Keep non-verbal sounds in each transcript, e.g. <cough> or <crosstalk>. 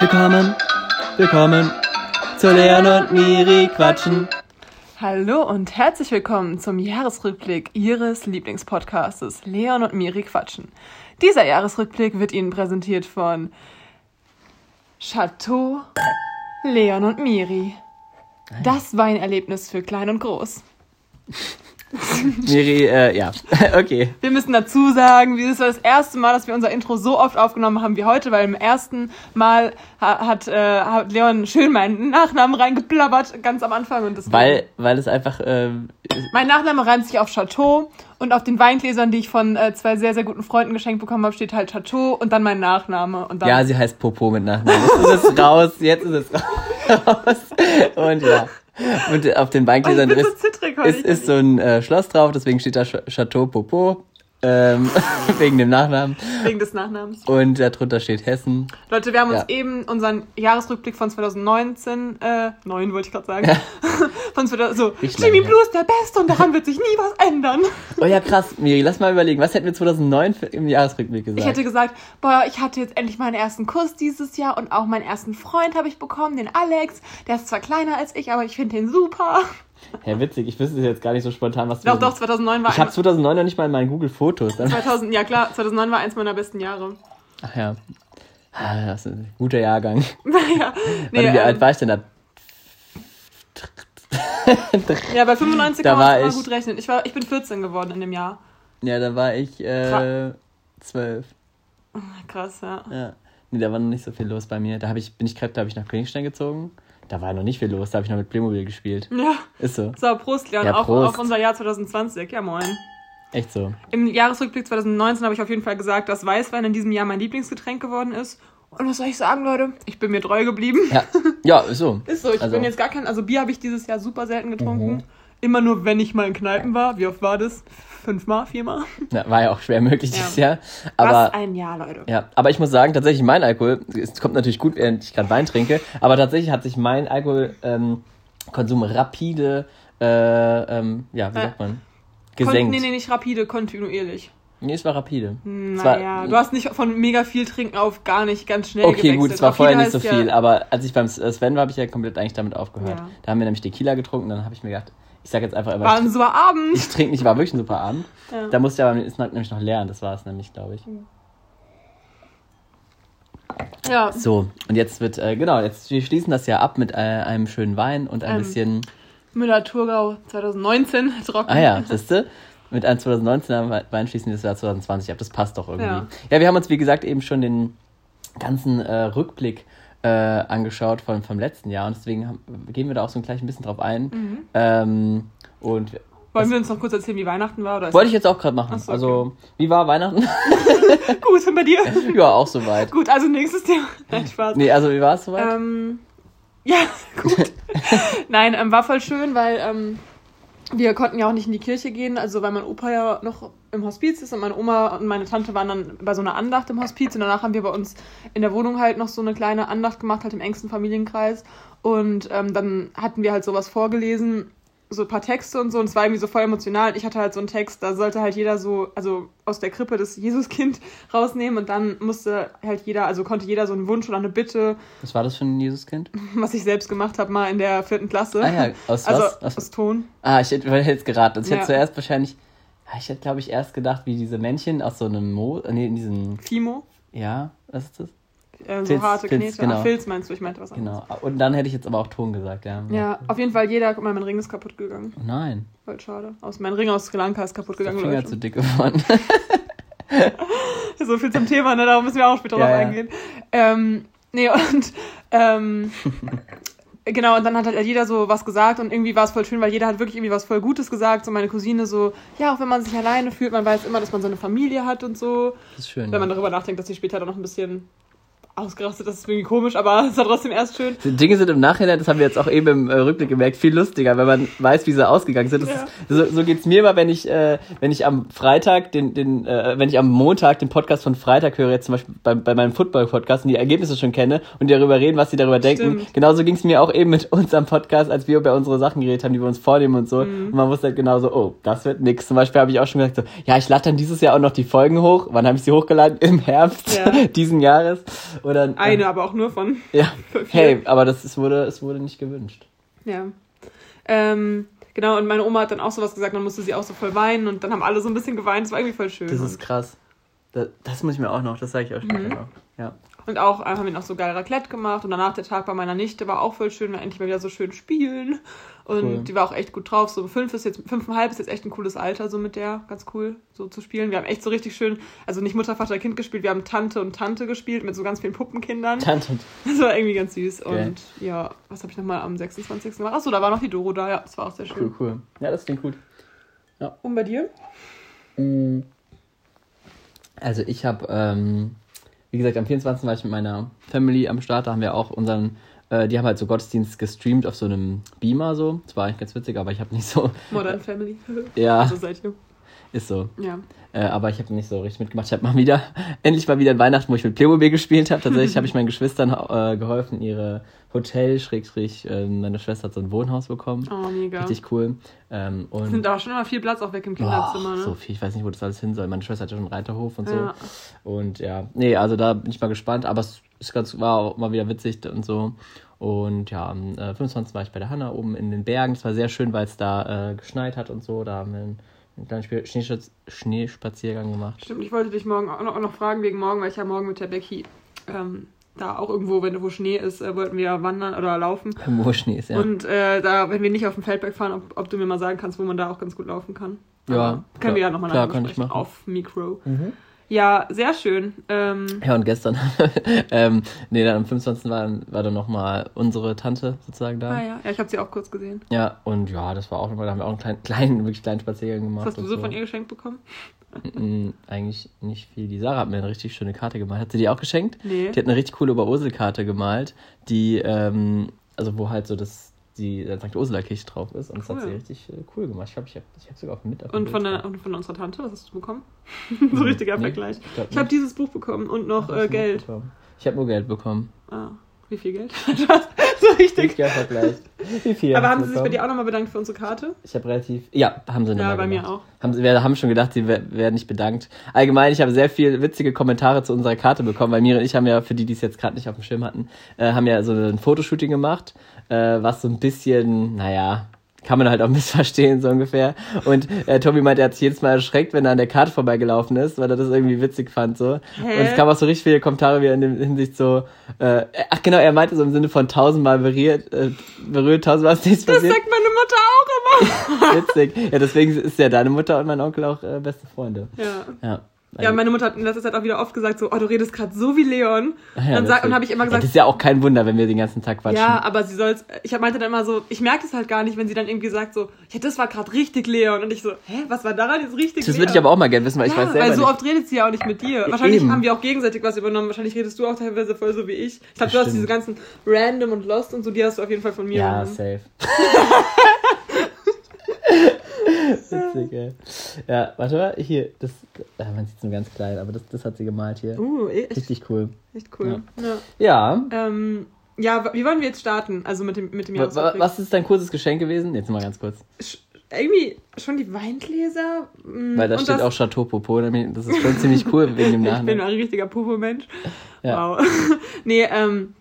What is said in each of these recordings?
Willkommen, willkommen zu Leon und Miri quatschen. Hallo und herzlich willkommen zum Jahresrückblick Ihres Lieblingspodcastes Leon und Miri quatschen. Dieser Jahresrückblick wird Ihnen präsentiert von Chateau Leon und Miri. Das Weinerlebnis für klein und groß. <laughs> Miri, äh, ja, <laughs> okay. Wir müssen dazu sagen, das war das erste Mal, dass wir unser Intro so oft aufgenommen haben wie heute, weil im ersten Mal hat, äh, hat Leon schön meinen Nachnamen reingeplappert, ganz am Anfang. Und das weil, weil es einfach... Ähm, mein Nachname reimt sich auf Chateau und auf den Weingläsern, die ich von äh, zwei sehr, sehr guten Freunden geschenkt bekommen habe, steht halt Chateau und dann mein Nachname. Und dann ja, sie heißt Popo mit Nachnamen. Jetzt ist es raus, jetzt ist es <laughs> raus. Und ja. Und auf den bin ist, so ist, ist so ein äh, Schloss drauf, deswegen steht da Ch- Chateau Popo. Ähm, <laughs> wegen dem Nachnamen. Wegen des Nachnamens. Und darunter steht Hessen. Leute, wir haben uns Ja. eben unseren Jahresrückblick von 2019, äh, 9 wollte ich gerade sagen, <laughs> von 2000, so, Jimmy Blue ist der Beste und daran wird sich nie was ändern. <laughs> Oh ja, krass. Miri, lass mal überlegen. Was hätten wir 2009 für, im Jahresrückblick gesagt? Ich hätte gesagt, boah, ich hatte jetzt endlich meinen ersten Kuss dieses Jahr und auch meinen ersten Freund habe ich bekommen, den Alex. Der ist zwar kleiner als ich, aber ich finde den super. Ja, witzig. Ich wüsste jetzt gar nicht so spontan, was Doch, doch, 2009 war Ich habe ein, 2009 noch nicht mal in meinen Google-Fotos. 2000, ja klar, 2009 war eins meiner besten Jahre. Ach ja. Ah, Das ist ein guter Jahrgang. <laughs> Naja, nee, Warte, wie ähm, alt war ich denn da? ja, bei 95 Da kann man immer gut rechnen. Ich, war, ich bin 14 geworden in dem Jahr. Ja, da war ich äh, zwölf. Krass, ja. Ja. Nee, da war noch nicht so viel los bei mir. Da hab ich, bin ich gerade, da habe ich nach Königstein gezogen. Da war noch nicht viel los, da habe ich noch mit Playmobil gespielt. Ja, Ist so. so, Prost, Leon, Ja, auf, Prost. auf unser Jahr 2020. Ja, moin. Echt so. Im Jahresrückblick 2019 habe ich auf jeden Fall gesagt, dass Weißwein in diesem Jahr mein Lieblingsgetränk geworden ist. Und was soll ich sagen, Leute? Ich bin mir treu geblieben. Ja, ja ist so. <laughs> Ist so, ich Also- bin jetzt gar kein. Also Bier habe ich dieses Jahr super selten getrunken. Mhm. Immer nur, wenn ich mal in Kneipen war. Wie oft war das? Fünfmal, viermal? Ja, war ja auch schwer möglich Ja. dieses Jahr. Was Aber ein Jahr, Leute. Ja, aber ich muss sagen, tatsächlich mein Alkohol, es kommt natürlich gut, während ich gerade Wein trinke, aber tatsächlich hat sich mein Alkoholkonsum ähm, rapide, äh, ähm, ja, wie Äh, sagt man, Kon gesenkt. nee, nee, nicht rapide, kontinuierlich. Nee, es war rapide. War- Naja, du hast nicht von mega viel trinken auf gar nicht ganz schnell Okay, gewechselt. gut, es war Rapide vorher nicht so viel, Ja, aber als ich beim Sven war, habe ich ja komplett eigentlich damit aufgehört. Ja. Da haben wir nämlich Tequila getrunken, dann habe ich mir gedacht, ich sag jetzt einfach, war aber ein ich, super Abend. ich trinke nicht, war wirklich ein super Abend. Ja. Da musste ich aber ist nämlich noch lernen, das war es nämlich, glaube ich. Ja, So, und jetzt wird, äh, genau, jetzt wir schließen das ja ab mit äh, einem schönen Wein und ein Ähm, bisschen Müller-Thurgau 2019, <laughs> trocken. Ah ja, siehste? Mit einem 2019er Wein schließen wir das Jahr 2020 ab. Das passt doch irgendwie. Ja. Ja. wir haben uns, wie gesagt, eben schon den ganzen äh, Rückblick äh, angeschaut von, vom letzten Jahr und deswegen haben, gehen wir da auch so ein gleich ein bisschen drauf ein. Mhm. Ähm, und Wollen wir uns noch kurz erzählen, wie Weihnachten war? Oder wollte ich jetzt auch gerade machen. Ach so, Also, wie war Weihnachten? <laughs> Gut, und bei dir? <laughs> ja, auch soweit. Gut, also nächstes Thema. <laughs> Nein, Spaß. Nee, also wie war es soweit? Ähm, ja, gut. Nein, ähm, war voll schön, weil ähm, wir konnten ja auch nicht in die Kirche gehen, also weil mein Opa ja noch im Hospiz ist und meine Oma und meine Tante waren dann bei so einer Andacht im Hospiz und danach haben wir bei uns in der Wohnung halt noch so eine kleine Andacht gemacht, halt im engsten Familienkreis. Und ähm, dann hatten wir halt sowas vorgelesen, so ein paar Texte und so und es war irgendwie so voll emotional und ich hatte halt so einen Text, da sollte halt jeder so, also aus der Krippe das Jesuskind <laughs> rausnehmen und dann musste halt jeder, also konnte jeder so einen Wunsch oder eine Bitte Was war das für ein Jesuskind? <laughs> was ich selbst gemacht habe, mal in der vierten Klasse. Ah ja, aus also was? aus, Aus, Ton. ah, ich hätte, ich hätte jetzt geraten. Ich hätte Ja. zuerst wahrscheinlich, ah, ich hätte glaube ich erst gedacht, wie diese Männchen aus so einem Mo, nee, in diesem, Fimo. ja, was ist das? Äh, so Filz, harte Filz, Knete. genau. Ah, Filz meinst du, ich meinte was anderes. Genau. Und dann hätte ich jetzt aber auch Ton gesagt, ja. Ja, auf jeden Fall jeder, guck mal, mein Ring ist kaputt gegangen. Nein, Voll schade. Aus, mein Ring aus Sri Lanka ist kaputt der gegangen. Finger Leute. zu dick geworden. <laughs> So viel zum Thema, ne? Darauf müssen wir auch später Ja, drauf ja. eingehen. Ähm, nee, und ähm, <laughs> genau, und dann hat halt jeder so was gesagt und irgendwie war es voll schön, weil jeder hat wirklich irgendwie was voll Gutes gesagt. So meine Cousine so, ja, auch wenn man sich alleine fühlt, man weiß immer, dass man so eine Familie hat und so. Das ist schön. Wenn man Ja. darüber nachdenkt, dass sie später dann noch ein bisschen ausgerastet, das ist irgendwie komisch, aber <laughs> es war trotzdem erst schön. Die Dinge sind im Nachhinein, das haben wir jetzt auch eben im äh, Rückblick gemerkt, viel lustiger, wenn man weiß, wie sie ausgegangen sind. Ja. ist, so, so geht's mir immer, wenn ich, äh, wenn ich am Freitag den, den, äh, wenn ich am Montag den Podcast von Freitag höre, jetzt zum Beispiel bei, bei meinem Football-Podcast und die Ergebnisse schon kenne und die darüber reden, was sie darüber denken. Stimmt. Genauso ging's mir auch eben mit <laughs> unserem Podcast, als wir über unsere Sachen geredet haben, die wir uns vornehmen und so. Mhm. Und man wusste halt genauso, oh, das wird nix. Zum Beispiel habe ich auch schon gesagt, so, ja, ich lade dann dieses Jahr auch noch die Folgen hoch. Wann habe ich sie hochgeladen? Im Herbst Ja. <laughs> diesen Jahres. Oder, äh, Eine, aber auch nur von. <laughs> Ja. <laughs> Hey, aber das es wurde, es wurde nicht gewünscht. Ja. Ähm, genau, und meine Oma hat dann auch sowas gesagt, dann musste sie auch so voll weinen und dann haben alle so ein bisschen geweint. Das war irgendwie voll schön. Das ist krass. Das, das muss ich mir auch noch, das sage ich auch später Mhm. noch. Ja. und auch äh, haben wir noch so geil Raclette gemacht und danach der Tag bei meiner Nichte war auch voll schön, wir endlich mal wieder so schön spielen. Und Cool. die war auch echt gut drauf. So fünf ist jetzt, fünfeinhalb ist jetzt echt ein cooles Alter, so mit der. Ganz cool, so zu spielen. Wir haben echt so richtig schön, also nicht Mutter, Vater, Kind gespielt, wir haben Tante und Tante gespielt mit so ganz vielen Puppenkindern. Tante. <laughs> Das war irgendwie ganz süß. Geil. Und ja, was habe ich nochmal am 26. gemacht? Achso, da war noch die Doro da, ja, das war auch sehr schön. Cool, cool. Ja, das klingt gut. Und bei dir? Also ich habe, ähm, wie gesagt, am 24. war ich mit meiner Family am Start. Da haben wir auch unseren, äh, die haben halt so Gottesdienst gestreamt auf so einem Beamer so. Das war eigentlich ganz witzig, aber ich habe nicht so, <laughs> Modern Family. <laughs> ja, Also seid ihr. ist so. Ja. Äh, aber ich habe nicht so richtig mitgemacht. Ich habe mal wieder, <laughs> endlich mal wieder in Weihnachten, wo ich mit Playmobil gespielt habe. Tatsächlich habe ich meinen Geschwistern äh, geholfen, ihre Hotel, Schrägstrich, äh, meine Schwester hat so ein Wohnhaus bekommen. Oh, mega. Richtig cool. Ähm, und Sind aber schon immer viel Platz auch weg im Kinderzimmer, Boah, ne? so viel, ich weiß nicht, wo das alles hin soll. Meine Schwester hat ja schon einen Reiterhof und so. Ja. Und ja, nee, also da bin ich mal gespannt, aber es ist ganz, war auch mal wieder witzig und so. Und ja, am äh, 25. war ich bei der Hanna oben in den Bergen. Es war sehr schön, weil es da äh, geschneit hat und so. Da haben wir einen, einen kleinen Spiel Schneeschutz- Schneespaziergang gemacht. Stimmt, ich wollte dich morgen auch noch, auch noch fragen wegen morgen, weil ich ja morgen mit der Becky ähm, da auch irgendwo, wenn wo Schnee ist, äh, wollten wir wandern oder laufen. <laughs> Wo Schnee ist, ja. Und äh, da, wenn wir nicht auf dem Feldberg fahren, ob, ob du mir mal sagen kannst, wo man da auch ganz gut laufen kann. Ja, Aber können klar. wir ja nochmal machen. auf Mikro. Ja, sehr schön. Ähm, Ja, und gestern, <laughs> ähm, nee, dann am 25. war, war dann nochmal unsere Tante sozusagen da. ah ja, ja ich habe sie auch kurz gesehen. Ja, und ja, das war auch nochmal, da haben wir auch einen kleinen, <laughs> kleinen wirklich kleinen Spaziergang gemacht. Was hast du so von ihr geschenkt bekommen? Mm, Eigentlich nicht viel. Die Sarah hat mir eine richtig schöne Karte gemalt. Hat sie die auch geschenkt? Nee. Die hat eine richtig coole Oberursel-Karte gemalt, die, ähm, also wo halt so das, die St. Ursula Kirche drauf ist. Und das hat Cool. sie richtig äh, cool gemacht. Ich glaube, ich habe ich hab sogar auch mit. auf dem Und Bild von, der, und von unserer Tante, was hast du bekommen? <laughs> so richtiger Nee, Vergleich. ich Ich habe dieses Buch bekommen und noch Hast äh, Geld. Ich habe nur Geld bekommen. Ah, wie viel Geld? <laughs> so richtig. Richtiger Vergleich. Wie viel Aber haben sie sich bei bekommen? dir auch nochmal bedankt für unsere Karte? Ich habe relativ. Ja, haben sie Ja, nochmal bei mir gemacht. auch. Haben, wir haben schon gedacht, sie wer- werden nicht bedankt. Allgemein, ich habe sehr viel witzige Kommentare zu unserer Karte bekommen, weil Mira und ich haben ja, für die, die es jetzt gerade nicht auf dem Schirm hatten, äh, haben ja so ein Fotoshooting gemacht, äh, was so ein bisschen, naja, kann man halt auch <laughs> missverstehen, so ungefähr. Und äh, Tobi meint, er hat sich jedes Mal erschreckt, wenn er an der Karte vorbeigelaufen ist, weil er das irgendwie witzig fand. so. Hä? Und es kam auch so richtig viele Kommentare wieder in der Hinsicht so, äh, ach genau, er meinte so im Sinne von tausendmal berührt, äh, berührt, tausendmal ist nichts Das passiert. sagt meine Mutter auch immer. <laughs> Witzig. Ja, deswegen ist ja deine Mutter und mein Onkel auch äh, beste Freunde. Ja. Ja. Ja, meine Mutter hat in letzter Zeit auch wieder oft gesagt, so, oh, du redest gerade so wie Leon. Ja, dann sag, und habe ich immer ja, gesagt, das ist ja auch kein Wunder, wenn wir den ganzen Tag quatschen. Ja, aber sie soll's. Ich meinte dann immer so, ich merke es halt gar nicht, wenn sie dann irgendwie sagt so, ja, das war gerade richtig Leon. Und ich so, hä, was war daran jetzt richtig das würde ich aber auch mal gerne wissen, weil ich ja, weiß selber weil so nicht. oft redet sie ja auch nicht mit dir. Wahrscheinlich eben. haben wir auch gegenseitig was übernommen. Wahrscheinlich redest du auch teilweise voll so wie ich. Ich glaube, du hast diese ganzen Random und Lost und so, die hast du auf jeden Fall von mir ja, übernommen. safe. <laughs> Witzig, ey. Ja, warte mal, hier, das, ah, man sieht es nur ganz klein, aber das, das hat sie gemalt hier. Uh, echt, Richtig cool. echt cool. Ja. Ja. Ähm, ja, wie wollen wir jetzt starten? Also mit dem, mit dem Jahresrückblick. Was ist dein kurzes Geschenk gewesen? Jetzt mal ganz kurz. Sch- Irgendwie schon die Weingläser. mm, Weil da steht das- auch Chateau Popo. Das ist schon ziemlich cool wegen dem <laughs> Ich bin Namen. ein richtiger Popo-Mensch. Ja. Wow. <laughs> nee, ähm,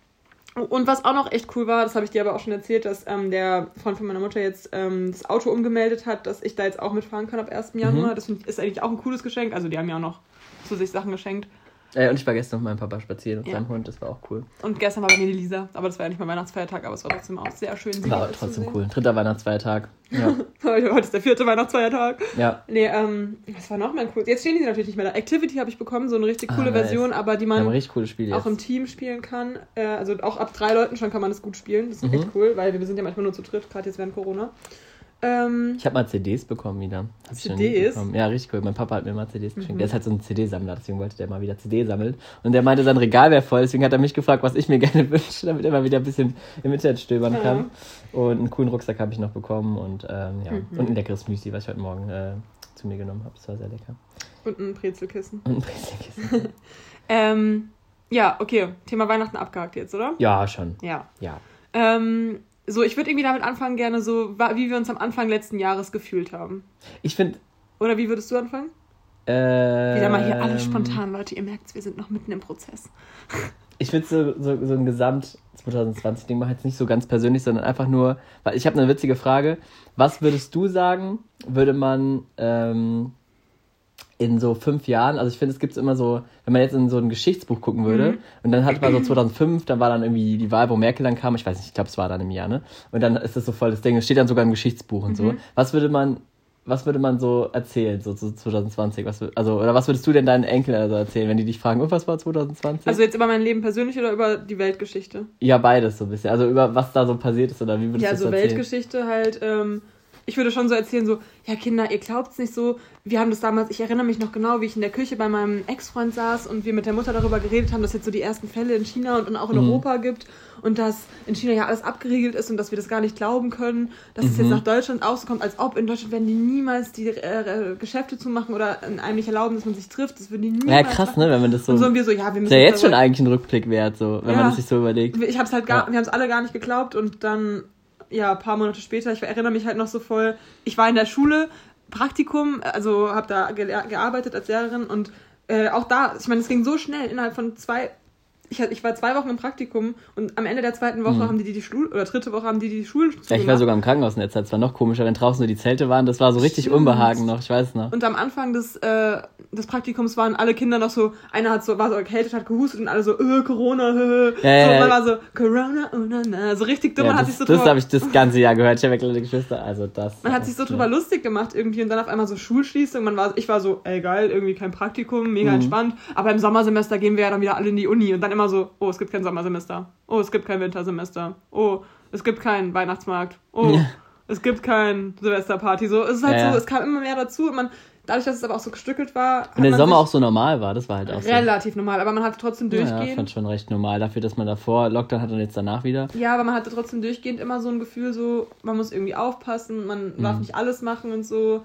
und was auch noch echt cool war, das habe ich dir aber auch schon erzählt, dass ähm, der Freund von meiner Mutter jetzt ähm, das Auto umgemeldet hat, dass ich da jetzt auch mitfahren kann ab 1. Januar. Mhm. Das ich, ist eigentlich auch ein cooles Geschenk. Also die haben ja auch noch zu sich Sachen geschenkt. Äh, und ich war gestern mit meinem Papa spazieren und Ja. seinem Hund, das war auch cool. Und gestern war bei mir die Lisa, aber das war ja nicht mein Weihnachtsfeiertag, aber es war trotzdem auch sehr schön. War trotzdem cool. Dritter Weihnachtsfeiertag. Ja. <laughs> Heute ist der vierte Weihnachtsfeiertag. ja. Nee, ähm, was war noch mein cool? Jetzt stehen die natürlich nicht mehr da. Activity habe ich bekommen, so eine richtig Ah, coole nice. Version, aber die man richtig auch jetzt. im Team spielen kann. Äh, also auch ab drei Leuten schon kann man das gut spielen. Das ist Mhm. echt cool, weil wir sind ja manchmal nur zu dritt, gerade jetzt während Corona. Ähm, Ich habe mal CDs bekommen wieder. Hab CDs? bekommen. Ja, richtig cool. Mein Papa hat mir mal CDs geschenkt. Mhm. Der ist halt so ein CD-Sammler, deswegen wollte der mal wieder CD sammeln. Und der meinte, sein Regal wäre voll, deswegen hat er mich gefragt, was ich mir <laughs> gerne wünsche, damit er mal wieder ein bisschen im Internet stöbern Ja. kann. Und einen coolen Rucksack habe ich noch bekommen und ähm, ja. Mhm. Und ein leckeres Müsli, was ich heute Morgen äh, zu mir genommen habe. Das war sehr lecker. und ein Brezelkissen. Und ein Brezelkissen. <laughs> Ähm, ja, okay. Thema Weihnachten abgehakt jetzt, oder? ja, schon. Ja. Ja. Ähm, so, ich würde irgendwie damit anfangen, gerne so, wie wir uns am Anfang letzten Jahres gefühlt haben. Ich finde. Oder wie würdest du anfangen? Äh, Wieder mal hier alles spontan, Leute. Ihr merkt wir sind noch mitten im Prozess. <laughs> ich finde so, so, so ein Gesamt 2020-Ding mal jetzt nicht so ganz persönlich, sondern einfach nur, weil ich habe eine witzige Frage. Was würdest du sagen, würde man ähm, in so fünf Jahren, also ich finde, es gibt immer so, wenn man jetzt in so ein Geschichtsbuch gucken würde, mhm. und dann hat man so 2005, dann war dann irgendwie die Wahl, wo Merkel dann kam, ich weiß nicht, ich glaube, es war dann im Jahr, ne? Und dann ist das so voll das Ding, es steht dann sogar im Geschichtsbuch und mhm. so. Was würde man was würde man so erzählen, so zu 2020? Was, also, oder was würdest du denn deinen Enkeln also erzählen, wenn die dich fragen, und was war 2020? Also jetzt über mein Leben persönlich oder über die Weltgeschichte? Ja, beides so ein bisschen. Also über was da so passiert ist oder wie würdest ja, du das also erzählen? Ja, also Weltgeschichte halt, ähm, ich würde schon so erzählen, so, ja Kinder, ihr glaubt es nicht so. Wir haben das damals, ich erinnere mich noch genau, wie ich in der Küche bei meinem Ex-Freund saß und wir mit der Mutter darüber geredet haben, dass es jetzt so die ersten Fälle in China und auch in mhm. Europa gibt und dass in China ja alles abgeriegelt ist und dass wir das gar nicht glauben können, dass mhm. es jetzt nach Deutschland auch so kommt, als ob in Deutschland werden die niemals die äh, Geschäfte zumachen oder einem nicht erlauben, dass man sich trifft. Das würden die niemals Ja, krass, machen. ne, wenn man das so... Und so, und wir so, ja, wir müssen... Ist ja jetzt schon eigentlich ein Rückblick wert, so, wenn ja, man das sich so überlegt. Ich hab's halt gar, ja. wir haben es alle gar nicht geglaubt und dann ja, ein paar Monate später, ich erinnere mich halt noch so voll, ich war in der Schule, Praktikum, also habe da ge gearbeitet als Lehrerin und äh, auch da, ich meine, es ging so schnell, innerhalb von zwei ich, ich war zwei Wochen im Praktikum und am Ende der zweiten Woche mhm. haben die die, die Schule, oder dritte Woche haben die die Schulen Ja, ich war sogar im Krankenhaus in der Zeit. Es war noch komischer, wenn draußen so die Zelte waren. Das war so richtig Stimmt. Unbehagen noch, ich weiß noch. Und am Anfang des, äh, des Praktikums waren alle Kinder noch so, einer hat so, war so erkältet, hat gehustet und alle so, äh, Corona, äh. Ja, so, ja, man war so, Corona, oh na, na. So richtig dumm, ja, man hat sich so Das habe ich das ganze Jahr gehört. Ich habe kleine Geschwister, also das. Man hat sich so drüber lustig gemacht irgendwie und dann auf einmal so Schulschließung. Man war, ich war so, ey geil, irgendwie kein Praktikum, mega mhm. entspannt. Aber im Sommersemester gehen wir ja dann wieder alle in die Uni und dann immer so, oh, es gibt kein Sommersemester. Oh, es gibt kein Wintersemester. Oh, es gibt keinen Weihnachtsmarkt. Oh, ja. es gibt kein Silvesterparty. So, es ist halt ja, so, es kam immer mehr dazu und man, dadurch, dass es aber auch so gestückelt war. Und der Sommer auch so normal war, das war halt auch Relativ so. normal, aber man hatte trotzdem durchgehend. Ja, ich fand schon recht normal dafür, dass man davor Lockdown hatte und jetzt danach wieder. Ja, aber man hatte trotzdem durchgehend immer so ein Gefühl, so, man muss irgendwie aufpassen, man darf mhm. nicht alles machen und so.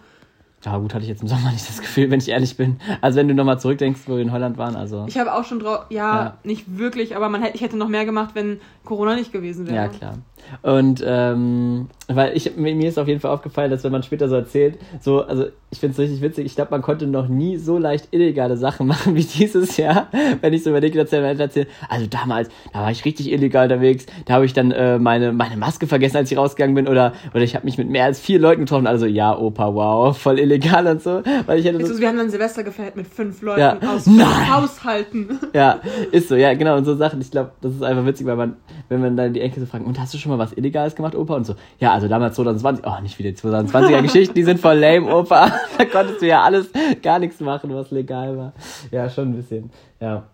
Ja, gut, hatte ich jetzt im Sommer <laughs> nicht das Gefühl, wenn ich ehrlich bin. Also wenn du nochmal zurückdenkst, wo wir in Holland waren, also. Ich habe auch schon drauf, ja, ja, nicht wirklich, aber man hätte, ich hätte noch mehr gemacht, wenn Corona nicht gewesen wäre. Ja, klar. Und ähm, weil ich mir ist auf jeden Fall aufgefallen, dass wenn man später so erzählt, so, also ich finde es richtig witzig, ich glaube, man konnte noch nie so leicht illegale Sachen <laughs> machen wie dieses Jahr, wenn ich so überlege, erzähle, erzähle. Also damals, da war ich richtig illegal unterwegs, da habe ich dann äh, meine, meine Maske vergessen, als ich rausgegangen bin, oder, oder ich habe mich mit mehr als vier Leuten getroffen, also ja, Opa, wow, <laughs> voll illegal und so. Weil ich hätte so, wir haben dann Silvester gefeiert mit fünf Leuten ja. aus Nein. Haushalten. Ja, ist so, ja, genau, und so Sachen. Ich glaube, das ist einfach witzig, weil man, wenn man dann die Enkel so fragen, und hast du schon mal was Illegales gemacht, Opa? Und so, ja, also damals 2020, oh, nicht wieder die 2020er Geschichten, die sind voll lame, Opa. <laughs> da konntest du ja alles, gar nichts machen, was legal war. Ja, schon ein bisschen, ja.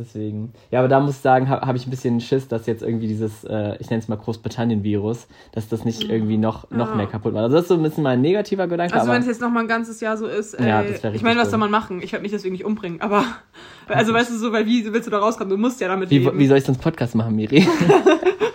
Deswegen. Ja, aber da muss ich sagen, habe hab ich ein bisschen Schiss, dass jetzt irgendwie dieses, äh, ich nenne es mal Großbritannien-Virus, dass das nicht irgendwie noch, noch ja. mehr kaputt macht. Also das ist so ein bisschen mein negativer Gedanke. Also wenn es jetzt noch mal ein ganzes Jahr so ist, ey, ja, das ich meine, was soll man machen? Ich werde mich deswegen nicht umbringen, aber also weißt du so, weil wie willst du da rauskommen? Du musst ja damit wie, leben. Wie soll ich sonst Podcast machen, Miri? <laughs>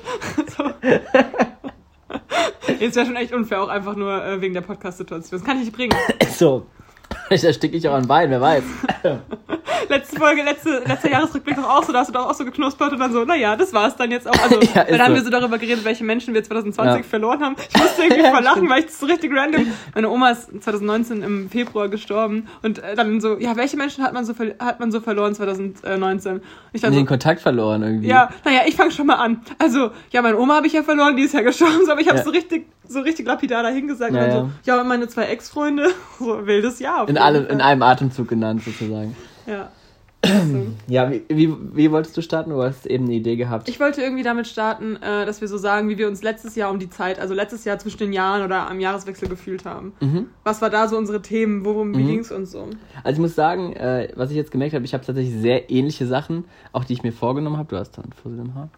<laughs> Jetzt wäre schon echt unfair, auch einfach nur äh, wegen der Podcast-Situation. Das kann ich nicht bringen. so. <laughs> Vielleicht ersticke ich auch an Wein, wer weiß. <laughs> letzte Folge, letzte, letzter Jahresrückblick doch auch so, da hast du doch auch so geknuspert und dann so, naja, das war's dann jetzt auch. Also, <laughs> ja, dann haben so. wir so darüber geredet, welche Menschen wir 2020 ja. verloren haben. Ich musste irgendwie <laughs> ja, verlachen, weil ich das so richtig random. Meine Oma ist 2019 im Februar gestorben und äh, dann so, ja, welche Menschen hat man so, hat man so verloren 2019? Ich dann so, den Kontakt verloren irgendwie. Ja, naja, ich fange schon mal an. Also, ja, meine Oma habe ich ja verloren, die ist ja gestorben, aber ich habe so richtig so richtig lapidar dahingesagt ja, und so, ja, und meine zwei Ex-Freunde, <laughs> so wildes Jahr. In, alle, in einem Atemzug genannt sozusagen. Ja. <clears throat> Ja, wie, wie, wie, wolltest du starten? Du hast eben eine Idee gehabt. Ich wollte irgendwie damit starten, äh, dass wir so sagen, wie wir uns letztes Jahr um die Zeit, also letztes Jahr zwischen den Jahren oder am Jahreswechsel gefühlt haben. Mhm. Was war da so unsere Themen? Worum, mhm. ging es uns so? Also ich muss sagen, äh, was ich jetzt gemerkt habe, ich habe tatsächlich sehr ähnliche Sachen, auch die ich mir vorgenommen habe. Du hast dann vor dem Haar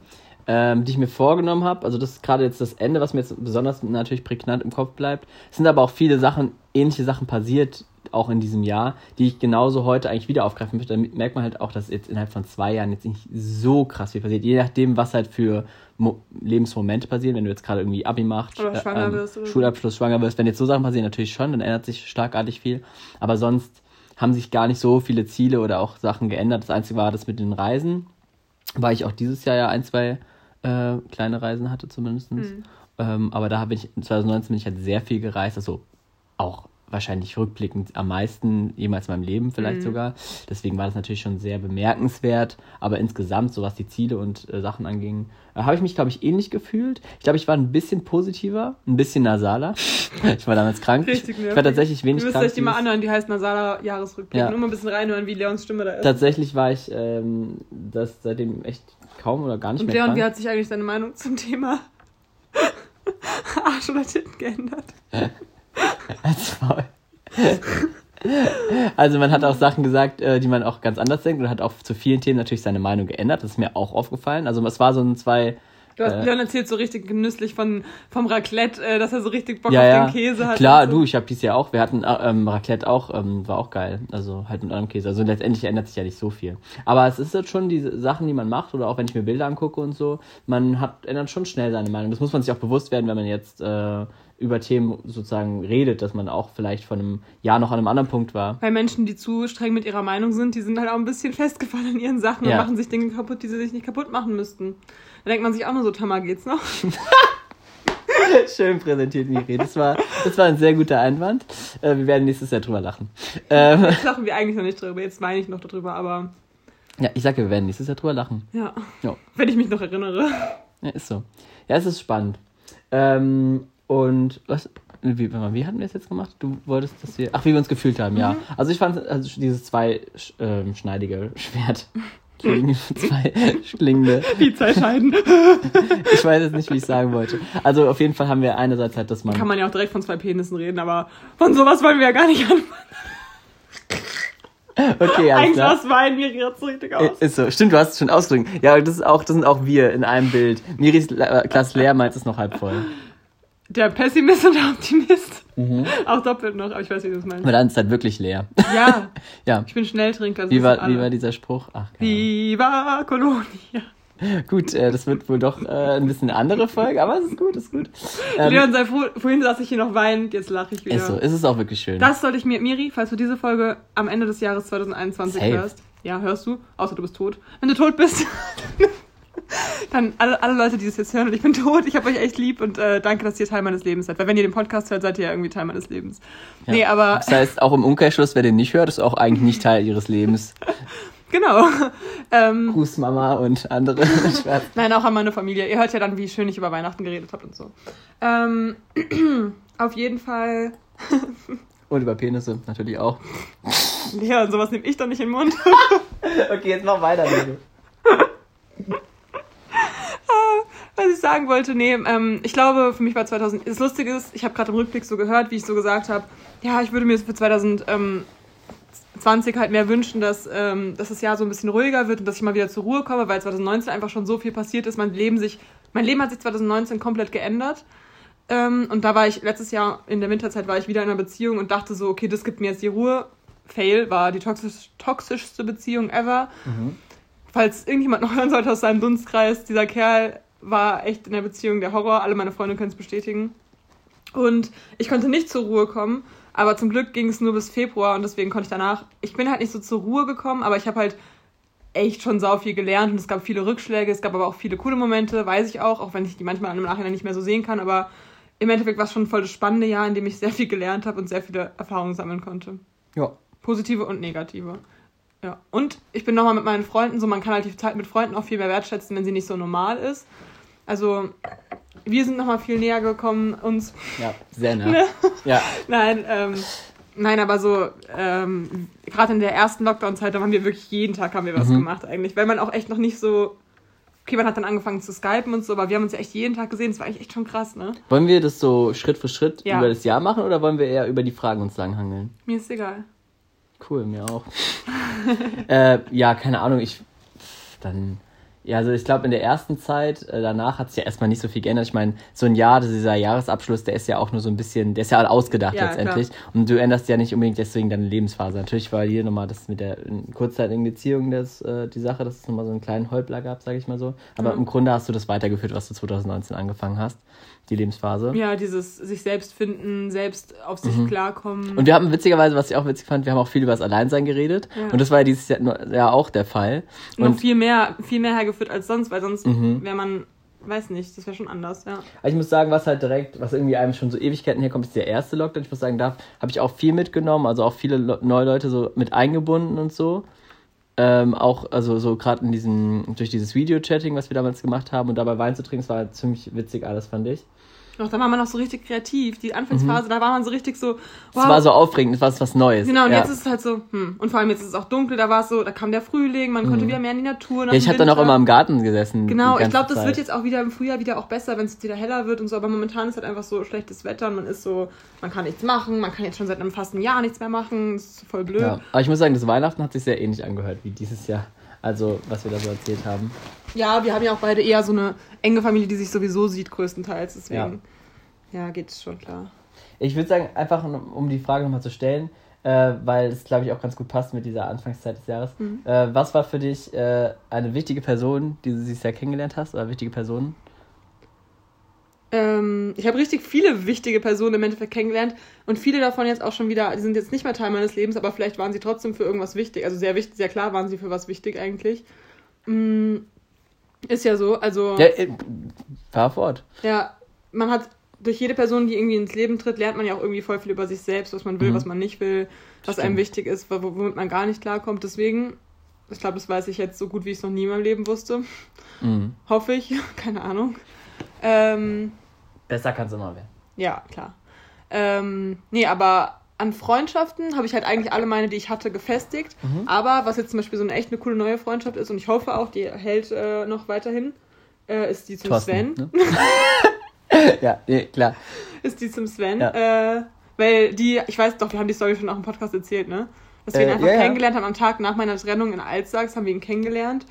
ähm, die ich mir vorgenommen habe. Also das ist gerade jetzt das Ende, was mir jetzt besonders natürlich prägnant im Kopf bleibt. Es sind aber auch viele Sachen, ähnliche Sachen passiert, auch in diesem Jahr, die ich genauso heute eigentlich wieder aufgreifen möchte. Damit merkt man halt auch, dass jetzt innerhalb von zwei Jahren jetzt nicht so krass viel passiert. Je nachdem, was halt für Mo Lebensmomente passieren, wenn du jetzt gerade irgendwie Abi machst, oder schwanger äh, ähm, wirst, oder Schulabschluss, schwanger wirst, wenn jetzt so Sachen passieren, natürlich schon, dann ändert sich starkartig viel. Aber sonst haben sich gar nicht so viele Ziele oder auch Sachen geändert. Das Einzige war das mit den Reisen, weil ich auch dieses Jahr ja ein, zwei äh, kleine Reisen hatte zumindest. Mhm. Ähm, aber da bin ich, 2019 bin ich halt sehr viel gereist, also auch wahrscheinlich rückblickend am meisten jemals in meinem Leben vielleicht sogar. Deswegen war das natürlich schon sehr bemerkenswert. Aber insgesamt, so was die Ziele und äh, Sachen anging, äh, habe ich mich, glaube ich, ähnlich gefühlt. Ich glaube, ich war ein bisschen positiver, ein bisschen nasaler. <laughs> ich war damals krank. Richtig ich, nervig. ich war tatsächlich wenig Ihr müsst krank. euch die mal anhören, die heißt Nasaler Jahresrückblick. Ja. Nur mal ein bisschen reinhören, wie Leons Stimme da ist. Tatsächlich war ich ähm, das seitdem echt kaum oder gar nicht Und mehr Leon, krank. wie hat sich eigentlich deine Meinung zum Thema Arsch oder Titten geändert? <laughs> Also man hat auch Sachen gesagt, äh, die man auch ganz anders denkt und hat auch zu vielen Themen natürlich seine Meinung geändert. Das ist mir auch aufgefallen. Also es war so ein zwei. Du hast Äh. Leon erzählt so richtig genüsslich von, vom Raclette, äh, dass er so richtig Bock Ja, auf ja. den Käse hat. Klar, so. du, ich habe dies Jahr auch. Wir hatten äh, ähm, Raclette auch, ähm, war auch geil. Also halt mit anderem Käse. Also letztendlich ändert sich ja nicht so viel. Aber es ist jetzt schon diese Sachen, die man macht oder auch wenn ich mir Bilder angucke und so, man hat ändert schon schnell seine Meinung. Das muss man sich auch bewusst werden, wenn man jetzt äh, über Themen sozusagen redet, dass man auch vielleicht von einem Jahr noch an einem anderen Punkt war. Weil Menschen, die zu streng mit ihrer Meinung sind, die sind halt auch ein bisschen <laughs> festgefahren in ihren Sachen Ja. und machen sich Dinge kaputt, die sie sich nicht kaputt machen müssten. Da denkt man sich auch nur so, Tamar, geht's noch? <laughs> Schön präsentiert, Miri. Das war, das war ein sehr guter Einwand. Äh, wir werden nächstes Jahr drüber lachen. Ähm, Jetzt lachen wir eigentlich noch nicht drüber, jetzt meine ich noch darüber, aber ja, ich sage, wir werden nächstes Jahr drüber lachen. ja, Ja. wenn ich mich noch erinnere. Ja, ist so. Ja, es ist spannend. Ähm, und was, wie, wie hatten wir es jetzt gemacht? Du wolltest, dass wir, ach, wie wir uns gefühlt haben, ja. Also ich fand also dieses zweischneidige Schwert. <laughs> zwei schlingende. Die zwei Scheiden. <laughs> Ich weiß jetzt nicht, wie ich sagen wollte. Also auf jeden Fall haben wir einerseits halt, dass man. Kann man ja auch direkt von zwei Penissen reden, aber von sowas wollen wir ja gar nicht anfangen. <laughs> okay, alles Ein. Glas Wein, mir geht's richtig Äh, aus. Ist so, stimmt, du hast es schon ausgedrückt. Ja, das ist auch, das sind auch wir in einem Bild. Miris Glas leer, meint es noch halb voll. Der Pessimist und der Optimist. Mhm. Auch doppelt noch, aber ich weiß, wie du es meinst. Aber dann ist es halt wirklich leer. Ja, <laughs> Ja. ich bin Schnelltrinker. das Wie war, wie war dieser Spruch? Ach, keine Viva Colonia. Gut, äh, das wird wohl doch äh, ein bisschen eine andere Folge, aber es ist gut, ist gut. Ähm, Leon, sei froh, vorhin saß ich hier noch weinend, jetzt lache ich wieder. ist so, ist es auch wirklich schön. Das sollte ich mir, Miri, falls du diese Folge am Ende des Jahres 2021 Safe. hörst. Ja, hörst du, außer du bist tot. Wenn du tot bist, <laughs> dann alle, alle Leute, die das jetzt hören und ich bin tot, ich habe euch echt lieb und äh, danke, dass ihr Teil meines Lebens seid. Weil wenn ihr den Podcast hört, seid ihr ja irgendwie Teil meines Lebens. Ja. Nee, aber Das heißt, auch im Umkehrschluss, wer den nicht hört, ist auch eigentlich nicht Teil ihres Lebens. <laughs> genau. ähm, Gruß Mama und andere. <laughs> Nein, auch an meine Familie. Ihr hört ja dann, wie schön ich über Weihnachten geredet habe und so. Ähm, <clears throat> auf jeden Fall. <laughs> und über Penisse natürlich auch. Leon, sowas nehme ich doch nicht in den Mund. Okay, jetzt mach weiter, bitte. <laughs> Was ich sagen wollte, nee, ähm, ich glaube, für mich war 2000, das Lustige ist, ich habe gerade im Rückblick so gehört, wie ich so gesagt habe, ja, ich würde mir für 2020 halt mehr wünschen, dass, ähm, dass das Jahr so ein bisschen ruhiger wird und dass ich mal wieder zur Ruhe komme, weil 2019 einfach schon so viel passiert ist. Mein Leben, sich, mein Leben hat sich 2019 komplett geändert. Ähm, und da war ich, letztes Jahr in der Winterzeit war ich wieder in einer Beziehung und dachte so, okay, das gibt mir jetzt die Ruhe. Fail war die toxisch, toxischste Beziehung ever. Falls irgendjemand noch <laughs> hören sollte aus seinem Dunstkreis, dieser Kerl war echt in der Beziehung der Horror. Alle meine Freunde können es bestätigen. Und ich konnte nicht zur Ruhe kommen, aber zum Glück ging es nur bis Februar und deswegen konnte ich danach. Ich bin halt nicht so zur Ruhe gekommen, aber ich habe halt echt schon sau viel gelernt und es gab viele Rückschläge, es gab aber auch viele coole Momente, weiß ich auch, auch wenn ich die manchmal im Nachhinein nicht mehr so sehen kann, aber im Endeffekt war es schon voll das spannende Jahr, in dem ich sehr viel gelernt habe und sehr viele Erfahrungen sammeln konnte. Ja. Positive und negative. Ja. Und ich bin nochmal mit meinen Freunden so, man kann halt die Zeit mit Freunden auch viel mehr wertschätzen, wenn sie nicht so normal ist. Also, wir sind nochmal viel näher gekommen, uns. Ja, sehr nah. Ja. <laughs> Nein, ähm, nein, aber so, ähm, gerade in der ersten Lockdown-Zeit, da haben wir wirklich jeden Tag haben wir was Mhm. gemacht eigentlich, weil man auch echt noch nicht so. Okay, man hat dann angefangen zu skypen und so, aber wir haben uns ja echt jeden Tag gesehen. Das war eigentlich echt schon krass, ne? Wollen wir das so Schritt für Schritt Ja. über das Jahr machen oder wollen wir eher über die Fragen uns langhangeln? Mir ist egal. Cool, mir auch. <laughs> äh, ja, keine Ahnung, ich. Dann. Ja, also ich glaube, in der ersten Zeit, äh, danach hat sich ja erstmal nicht so viel geändert. Ich meine, so ein Jahr, das- dieser Jahresabschluss, der ist ja auch nur so ein bisschen, der ist ja ausgedacht Ja, letztendlich. Und du änderst ja nicht unbedingt deswegen deine Lebensphase. Natürlich war hier nochmal das mit der kurzzeitigen Beziehung das, äh, die Sache, dass es nochmal so einen kleinen Holpler gab, sage ich mal so. Aber Mhm. im Grunde hast du das weitergeführt, was du 2019 angefangen hast, die Lebensphase. Ja, dieses sich selbst finden, selbst auf sich klarkommen. Mhm. Und wir haben witzigerweise, was ich auch witzig fand, wir haben auch viel über das Alleinsein geredet. Ja. Und das war ja dieses Jahr, Jahr auch der Fall. noch Und viel mehr, viel mehr hergeführt als sonst, weil sonst Mhm. wäre man weiß nicht, das wäre schon anders, ja. Aber ich muss sagen, was halt direkt, was irgendwie einem schon so Ewigkeiten herkommt, ist der erste Lockdown. Ich muss sagen, da habe ich auch viel mitgenommen, also auch viele Le neue Leute so mit eingebunden und so. Ähm, auch, also so gerade in diesem, durch dieses Video-Chatting, was wir damals gemacht haben und dabei Wein zu trinken, das war ziemlich witzig alles, fand ich. Doch, da war man noch so richtig kreativ. Die Anfangsphase, da war man so richtig so, Es war so aufregend, es war was Neues. Genau, und ja. jetzt ist es halt so, hm. Und vor allem jetzt ist es auch dunkel, da war es so, da kam der Frühling, man konnte wieder mehr in die Natur. Mhm. ja, ich habe dann auch immer im Garten gesessen. Genau, ich glaube, das Zeit. wird jetzt auch wieder im Frühjahr wieder auch besser, wenn es wieder heller wird und so. Aber momentan ist halt einfach so schlechtes Wetter und man ist so, man kann nichts machen, man kann jetzt schon seit einem fast einem Jahr nichts mehr machen. Das ist voll blöd. Ja. Aber ich muss sagen, das Weihnachten hat sich sehr ähnlich angehört wie dieses Jahr. Also, was wir da so erzählt haben. Ja, wir haben ja auch beide eher so eine enge Familie, die sich sowieso sieht, größtenteils. Deswegen, ja, geht es schon klar. Ich würde sagen, einfach um um die Frage nochmal zu stellen, äh, weil es, glaube ich, auch ganz gut passt mit dieser Anfangszeit des Jahres. Mhm. Äh, was war für dich äh, eine wichtige Person, die du dieses Jahr kennengelernt hast, oder wichtige Personen? Ähm, ich habe richtig viele wichtige Personen im Endeffekt kennengelernt und viele davon jetzt auch schon wieder, die sind jetzt nicht mehr Teil meines Lebens, aber vielleicht waren sie trotzdem für irgendwas wichtig. Also sehr wichtig, sehr klar waren sie für was wichtig eigentlich. Mm, ist ja so, also Ja, äh, fahr fort. ja, man hat durch jede Person, die irgendwie ins Leben tritt, lernt man ja auch irgendwie voll viel über sich selbst, was man will, Mhm. was man nicht will, was Stimmt. einem wichtig ist, wo- womit man gar nicht klarkommt. Deswegen, ich glaube, das weiß ich jetzt so gut, wie ich es noch nie in meinem Leben wusste. Mhm. Hoffe ich, <laughs> keine Ahnung. Ähm, Besser kann es immer werden. ja, klar. Ähm, nee, aber an Freundschaften habe ich halt eigentlich alle meine, die ich hatte, gefestigt. Mhm. Aber was jetzt zum Beispiel so eine echt eine coole neue Freundschaft ist und ich hoffe auch, die hält äh, noch weiterhin, äh, ist die zum Sven. Ne? <laughs> ja, nee, klar. Ist die zum Sven. Ja. Äh, weil die, ich weiß doch, wir haben die Story schon auch im Podcast erzählt, ne? Dass wir ihn Äh, einfach ja, ja. kennengelernt haben am Tag nach meiner Trennung in Altsachs, haben wir ihn kennengelernt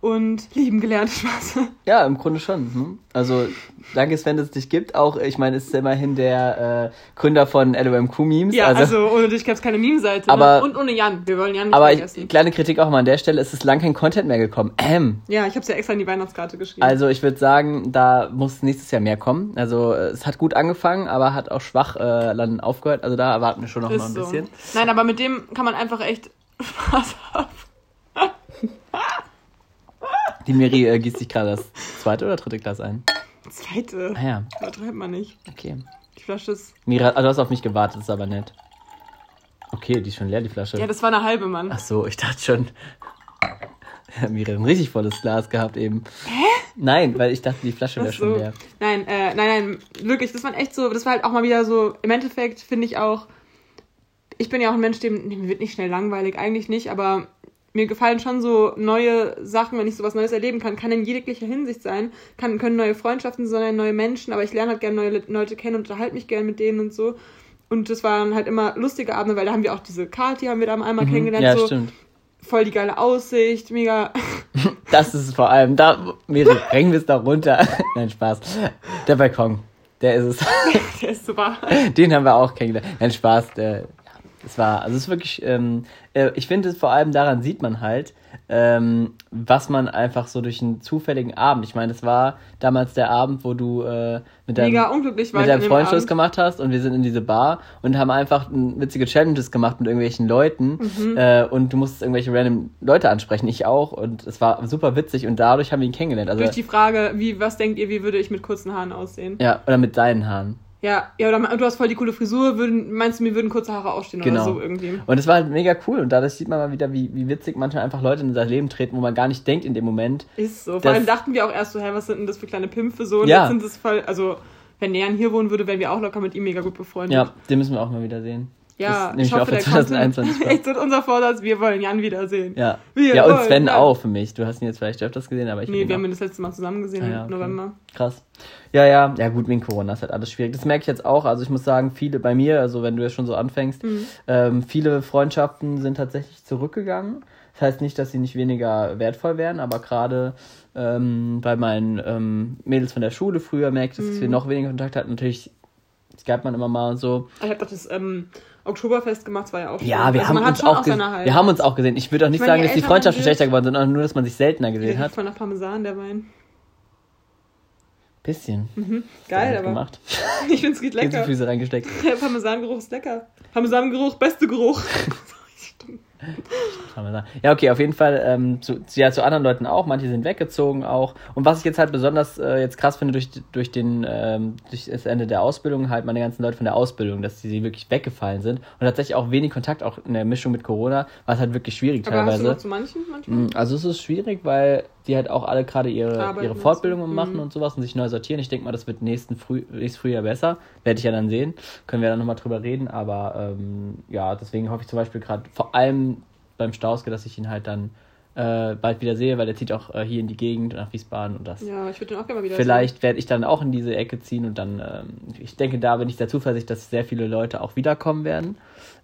und lieben gelernt. <laughs> Spaß. Ja, im Grunde schon. Hm? Also, danke Sven, dass es dich gibt. Auch, ich meine, es ist immerhin der äh, Gründer von LOMQ Memes. Ja, also, ohne dich gäbe es keine Meme-Seite. Aber- ne? Und ohne Jan. Wir wollen Jan nicht aber vergessen. ich, kleine Kritik auch mal an der Stelle, es ist lang kein Content mehr gekommen. Ähm. ja, ich habe es ja extra in die Weihnachtskarte geschrieben. Also ich würde sagen, da muss nächstes Jahr mehr kommen. Also es hat gut angefangen, aber hat auch schwach äh, dann aufgehört. Also da erwarten wir schon noch mal ist ein so. bisschen. Nein, aber mit dem kann man einfach echt <laughs> Spaß haben. Die Miri äh, gießt sich gerade das zweite oder dritte Glas ein. Zweite. Ah ja, Übertreibt man nicht. okay. Die Flasche ist. Miri, also du hast auf mich gewartet, ist aber nett. Okay, die ist schon leer, die Flasche. Ja, das war eine halbe, Mann. Ach so, ich dachte schon. Ja, <laughs> Miri hat ein richtig volles Glas gehabt eben. Hä? Nein, weil ich dachte, die Flasche wäre Ach schon so. leer. Nein, äh, nein, nein, wirklich, das war echt so, das war halt auch mal wieder so, im Endeffekt finde ich auch, ich bin ja auch ein Mensch, dem, mir wird nicht schnell langweilig, eigentlich nicht, aber mir gefallen schon so neue Sachen, wenn ich sowas Neues erleben kann, kann in jeglicher Hinsicht sein, kann, können neue Freundschaften sein, neue Menschen, aber ich lerne halt gerne neue Le- Leute kennen und unterhalte mich gerne mit denen und so. Und das waren halt immer lustige Abende, weil da haben wir auch diese Kati, haben wir da einmal kennengelernt, Mhm. Ja, so stimmt. voll die geile Aussicht, mega <laughs> Das ist vor allem, da, Miri, <laughs> bringen wir es da runter. <laughs> Nein, Spaß. Der Balkon, der ist es. der ist super. Den haben wir auch kennengelernt. Nein, Spaß. Der, es war, also es ist wirklich, ähm, äh, ich finde es vor allem daran sieht man halt, ähm, was man einfach so durch einen zufälligen Abend, ich meine, es war damals der Abend, wo du äh, mit deinem, mit deinem Freund Schluss gemacht hast und wir sind in diese Bar und haben einfach witzige Challenges gemacht mit irgendwelchen Leuten Mhm. äh, und du musstest irgendwelche random Leute ansprechen, ich auch und es war super witzig und dadurch haben wir ihn kennengelernt. Also, Durch die Frage, wie, was denkt ihr, wie würde ich mit kurzen Haaren aussehen? ja, oder mit deinen Haaren. Ja, ja, oder du hast voll die coole Frisur, würden, meinst du, mir würden kurze Haare ausstehen Genau. oder so irgendwie? Und es war halt mega cool und dadurch sieht man mal wieder, wie, wie witzig manchmal einfach Leute in unser Leben treten, wo man gar nicht denkt in dem Moment. Ist so. Vor Das- allem dachten wir auch erst so, hä, was sind denn das für kleine Pimpfe so? Und Ja. jetzt sind es voll, also, wenn Jan hier wohnen würde, wären wir auch locker mit ihm mega gut befreundet. Ja, den müssen wir auch mal wieder sehen. ja das ich hoffe, für der kommt. 2021 vor. <laughs> Echt so unser Vorsatz, wir wollen Jan wiedersehen. Ja. Wir ja, und Sven Jan. auch für mich. Du hast ihn jetzt vielleicht öfters gesehen, aber ich Nee, wir haben ihn das letzte Mal zusammen gesehen Ah, ja, im okay. November. Krass. Ja, ja, ja gut, wegen Corona ist halt alles schwierig. Das merke ich jetzt auch. Also ich muss sagen, viele bei mir, also wenn du jetzt schon so anfängst, Mhm. ähm, viele Freundschaften sind tatsächlich zurückgegangen. Das heißt nicht, dass sie nicht weniger wertvoll wären, aber gerade ähm, bei meinen ähm, Mädels von der Schule früher merke ich, dass wir Mhm. noch weniger Kontakt hatten. Natürlich Skype man immer mal und so. Ich habe doch das ähm, Oktoberfest gemacht, das war ja auch Ja, schön. wir Also haben uns auch. Wir haben uns auch gesehen. Ich würde auch nicht Ich meine, sagen, dass die Freundschaften schlechter geworden sind, sondern nur, dass man sich seltener gesehen Der hat. voll nach Parmesan, der Wein. Bisschen. Geil, Gut aber gemacht. <laughs> ich finde es geht Lecker. Füße reingesteckt. <laughs> Der Parmesangeruch ist lecker. Parmesangeruch, beste Geruch. <laughs> Ja, okay, auf jeden Fall ähm, zu, ja, zu anderen Leuten auch. Manche sind weggezogen auch. Und was ich jetzt halt besonders äh, jetzt krass finde durch, durch, den, ähm, durch das Ende der Ausbildung, halt meine ganzen Leute von der Ausbildung, dass die wirklich weggefallen sind. Und tatsächlich auch wenig Kontakt, auch in der Mischung mit Corona, war es halt wirklich schwierig Aber teilweise. hast du noch zu manchen manchmal? Also es ist schwierig, weil die halt auch alle gerade ihre, Arbeiten ihre. Fortbildungen machen Mhm. und sowas und sich neu sortieren. Ich denke mal, das wird nächsten Früh, nächstes Frühjahr besser. Werde ich ja dann sehen. Können wir dann nochmal drüber reden. Aber ähm, ja, deswegen hoffe ich zum Beispiel gerade vor allem beim Stauske, dass ich ihn halt dann äh, bald wieder sehe, weil der zieht auch äh, hier in die Gegend nach Wiesbaden und das. Ja, ich würde den auch gerne mal wieder Vielleicht werde ich dann auch in diese Ecke ziehen und dann, ähm, ich denke, da bin ich sehr zuversichtlich, dass sehr viele Leute auch wiederkommen werden,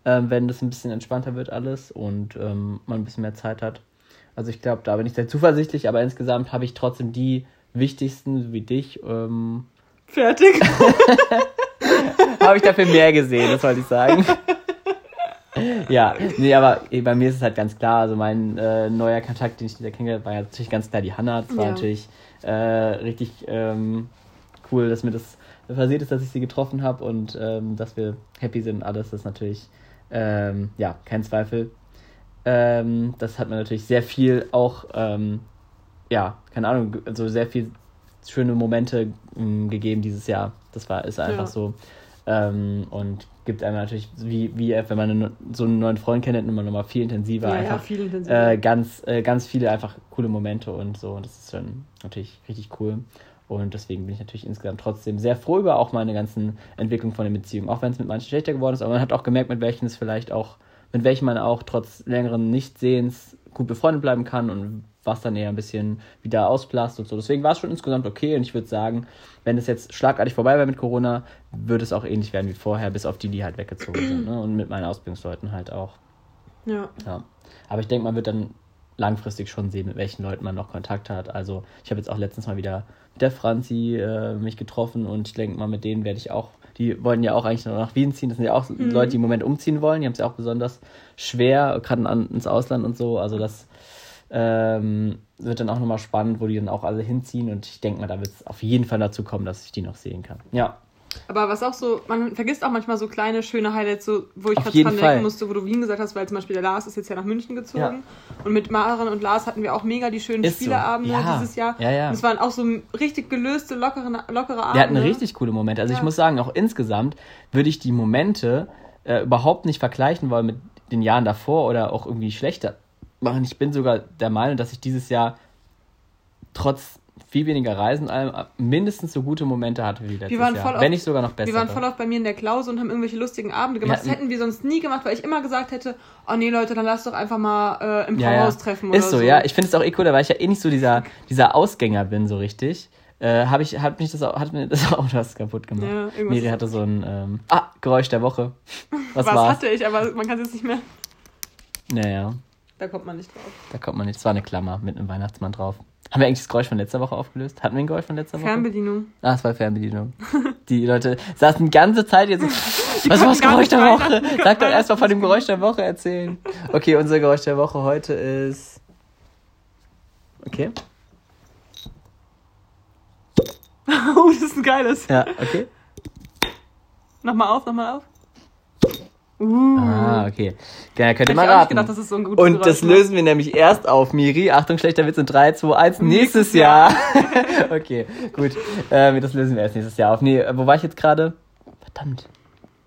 ähm, wenn das ein bisschen entspannter wird alles und ähm, man ein bisschen mehr Zeit hat. Also ich glaube, da bin ich sehr zuversichtlich, aber insgesamt habe ich trotzdem die wichtigsten, wie dich, ähm. Fertig. <laughs> habe ich dafür mehr gesehen, das wollte ich sagen. <laughs> ja, nee, aber eh, bei mir ist es halt ganz klar, also mein äh, neuer Kontakt, den ich da kennengelernt habe, war ja natürlich ganz klar die Hanna. Das war Ja. natürlich äh, richtig ähm, cool, dass mir das passiert ist, dass ich sie getroffen habe und ähm, dass wir happy sind und alles, das ist natürlich, ähm, ja, kein Zweifel. Ähm, das hat mir natürlich sehr viel auch, ähm, ja, keine Ahnung, also sehr viel schöne Momente ähm, gegeben dieses Jahr. Das war, ist einfach Ja. so. Ähm, und gibt einem natürlich, wie, wie wenn man einen, so einen neuen Freund kennt, immer nochmal viel intensiver Ja, ja, einfach viel intensiver. äh, ganz, äh, ganz viele einfach coole Momente und so. Und das ist dann natürlich richtig cool. Und deswegen bin ich natürlich insgesamt trotzdem sehr froh über auch meine ganzen Entwicklungen von den Beziehungen. Auch wenn es mit manchen schlechter geworden ist, aber man hat auch gemerkt, mit welchen es vielleicht auch, mit welchen man auch trotz längeren Nichtsehens gut befreundet bleiben kann und was dann eher ein bisschen wieder ausblast und so. Deswegen war es schon insgesamt okay und ich würde sagen, wenn es jetzt schlagartig vorbei wäre mit Corona, würde es auch ähnlich werden wie vorher, bis auf die, die halt weggezogen sind. Ne? Und mit meinen Ausbildungsleuten halt auch. ja. Ja. Aber ich denke, man wird dann langfristig schon sehen, mit welchen Leuten man noch Kontakt hat. Also ich habe jetzt auch letztens mal wieder mit der Franzi äh, mich getroffen und ich denke mal, mit denen werde ich auch, die wollen ja auch eigentlich noch nach Wien ziehen. Das sind ja auch Leute, die im Moment umziehen wollen. Die haben es ja auch besonders schwer, gerade an- ins Ausland und so. Also das ähm, wird dann auch nochmal spannend, wo die dann auch alle hinziehen und ich denke mal, da wird es auf jeden Fall dazu kommen, dass ich die noch sehen kann. Ja. Aber was auch so, man vergisst auch manchmal so kleine, schöne Highlights, so, wo ich gerade dran denken musste, wo du Wien gesagt hast, weil zum Beispiel der Lars ist jetzt ja nach München gezogen. Und mit Maren und Lars hatten wir auch mega die schönen Ist so. Spieleabende Ja. dieses Jahr. Ja, ja. Und es waren auch so richtig gelöste, lockere, lockere Abende. Wir hatten richtig coole Momente. Also ich Ja. muss sagen, auch insgesamt würde ich die Momente äh, überhaupt nicht vergleichen wollen mit den Jahren davor oder auch irgendwie schlechter machen. Ich bin sogar der Meinung, dass ich dieses Jahr trotz viel weniger Reisen allem mindestens so gute Momente hatte wie letztes waren Jahr. voll Wenn oft- nicht sogar noch besser. Wir waren voll oft bei mir in der Klausel und haben irgendwelche lustigen Abende gemacht. Wir das hätten wir sonst nie gemacht, weil ich immer gesagt hätte, oh nee Leute, dann lass doch einfach mal äh, im ja, ja. Voraus treffen oder Ist so, so. ja. Ich finde es auch eh cool, weil ich ja eh nicht so dieser, dieser Ausgänger bin, so richtig. Äh, habe ich, hat mich das auch, hat mir das <laughs> auch was kaputt gemacht. Ja, Miri hatte so ein, ähm, ah, Geräusch der Woche. <laughs> Was, Was war's? hatte ich, aber man kann es jetzt nicht mehr. Naja. Da kommt man nicht drauf. Da kommt man nicht. Es war eine Klammer mit einem Weihnachtsmann drauf. Haben wir eigentlich das Geräusch von letzter Woche aufgelöst? Hatten wir ein Geräusch von letzter Woche? Fernbedienung. Ah, es war Fernbedienung. Die Leute saßen die ganze Zeit jetzt. <laughs> Was war das Geräusch der Woche? <laughs> Sag doch erstmal von dem Geräusch der Woche erzählen. Okay, unser Geräusch der Woche heute ist. Okay. <laughs> oh, das ist ein geiles. Ja, okay. Nochmal auf, nochmal auf. Uh. Ah, okay. Ja, könnt ihr mal raten. gedacht, dass es so Und Geräusch das macht. lösen wir nämlich erst auf, Miri. Achtung, schlechter Witz in 3, 2, 1. Nächstes Jahr. <laughs> okay, gut. Ähm, das lösen wir erst nächstes Jahr auf. Nee, äh, wo war ich jetzt gerade? Verdammt.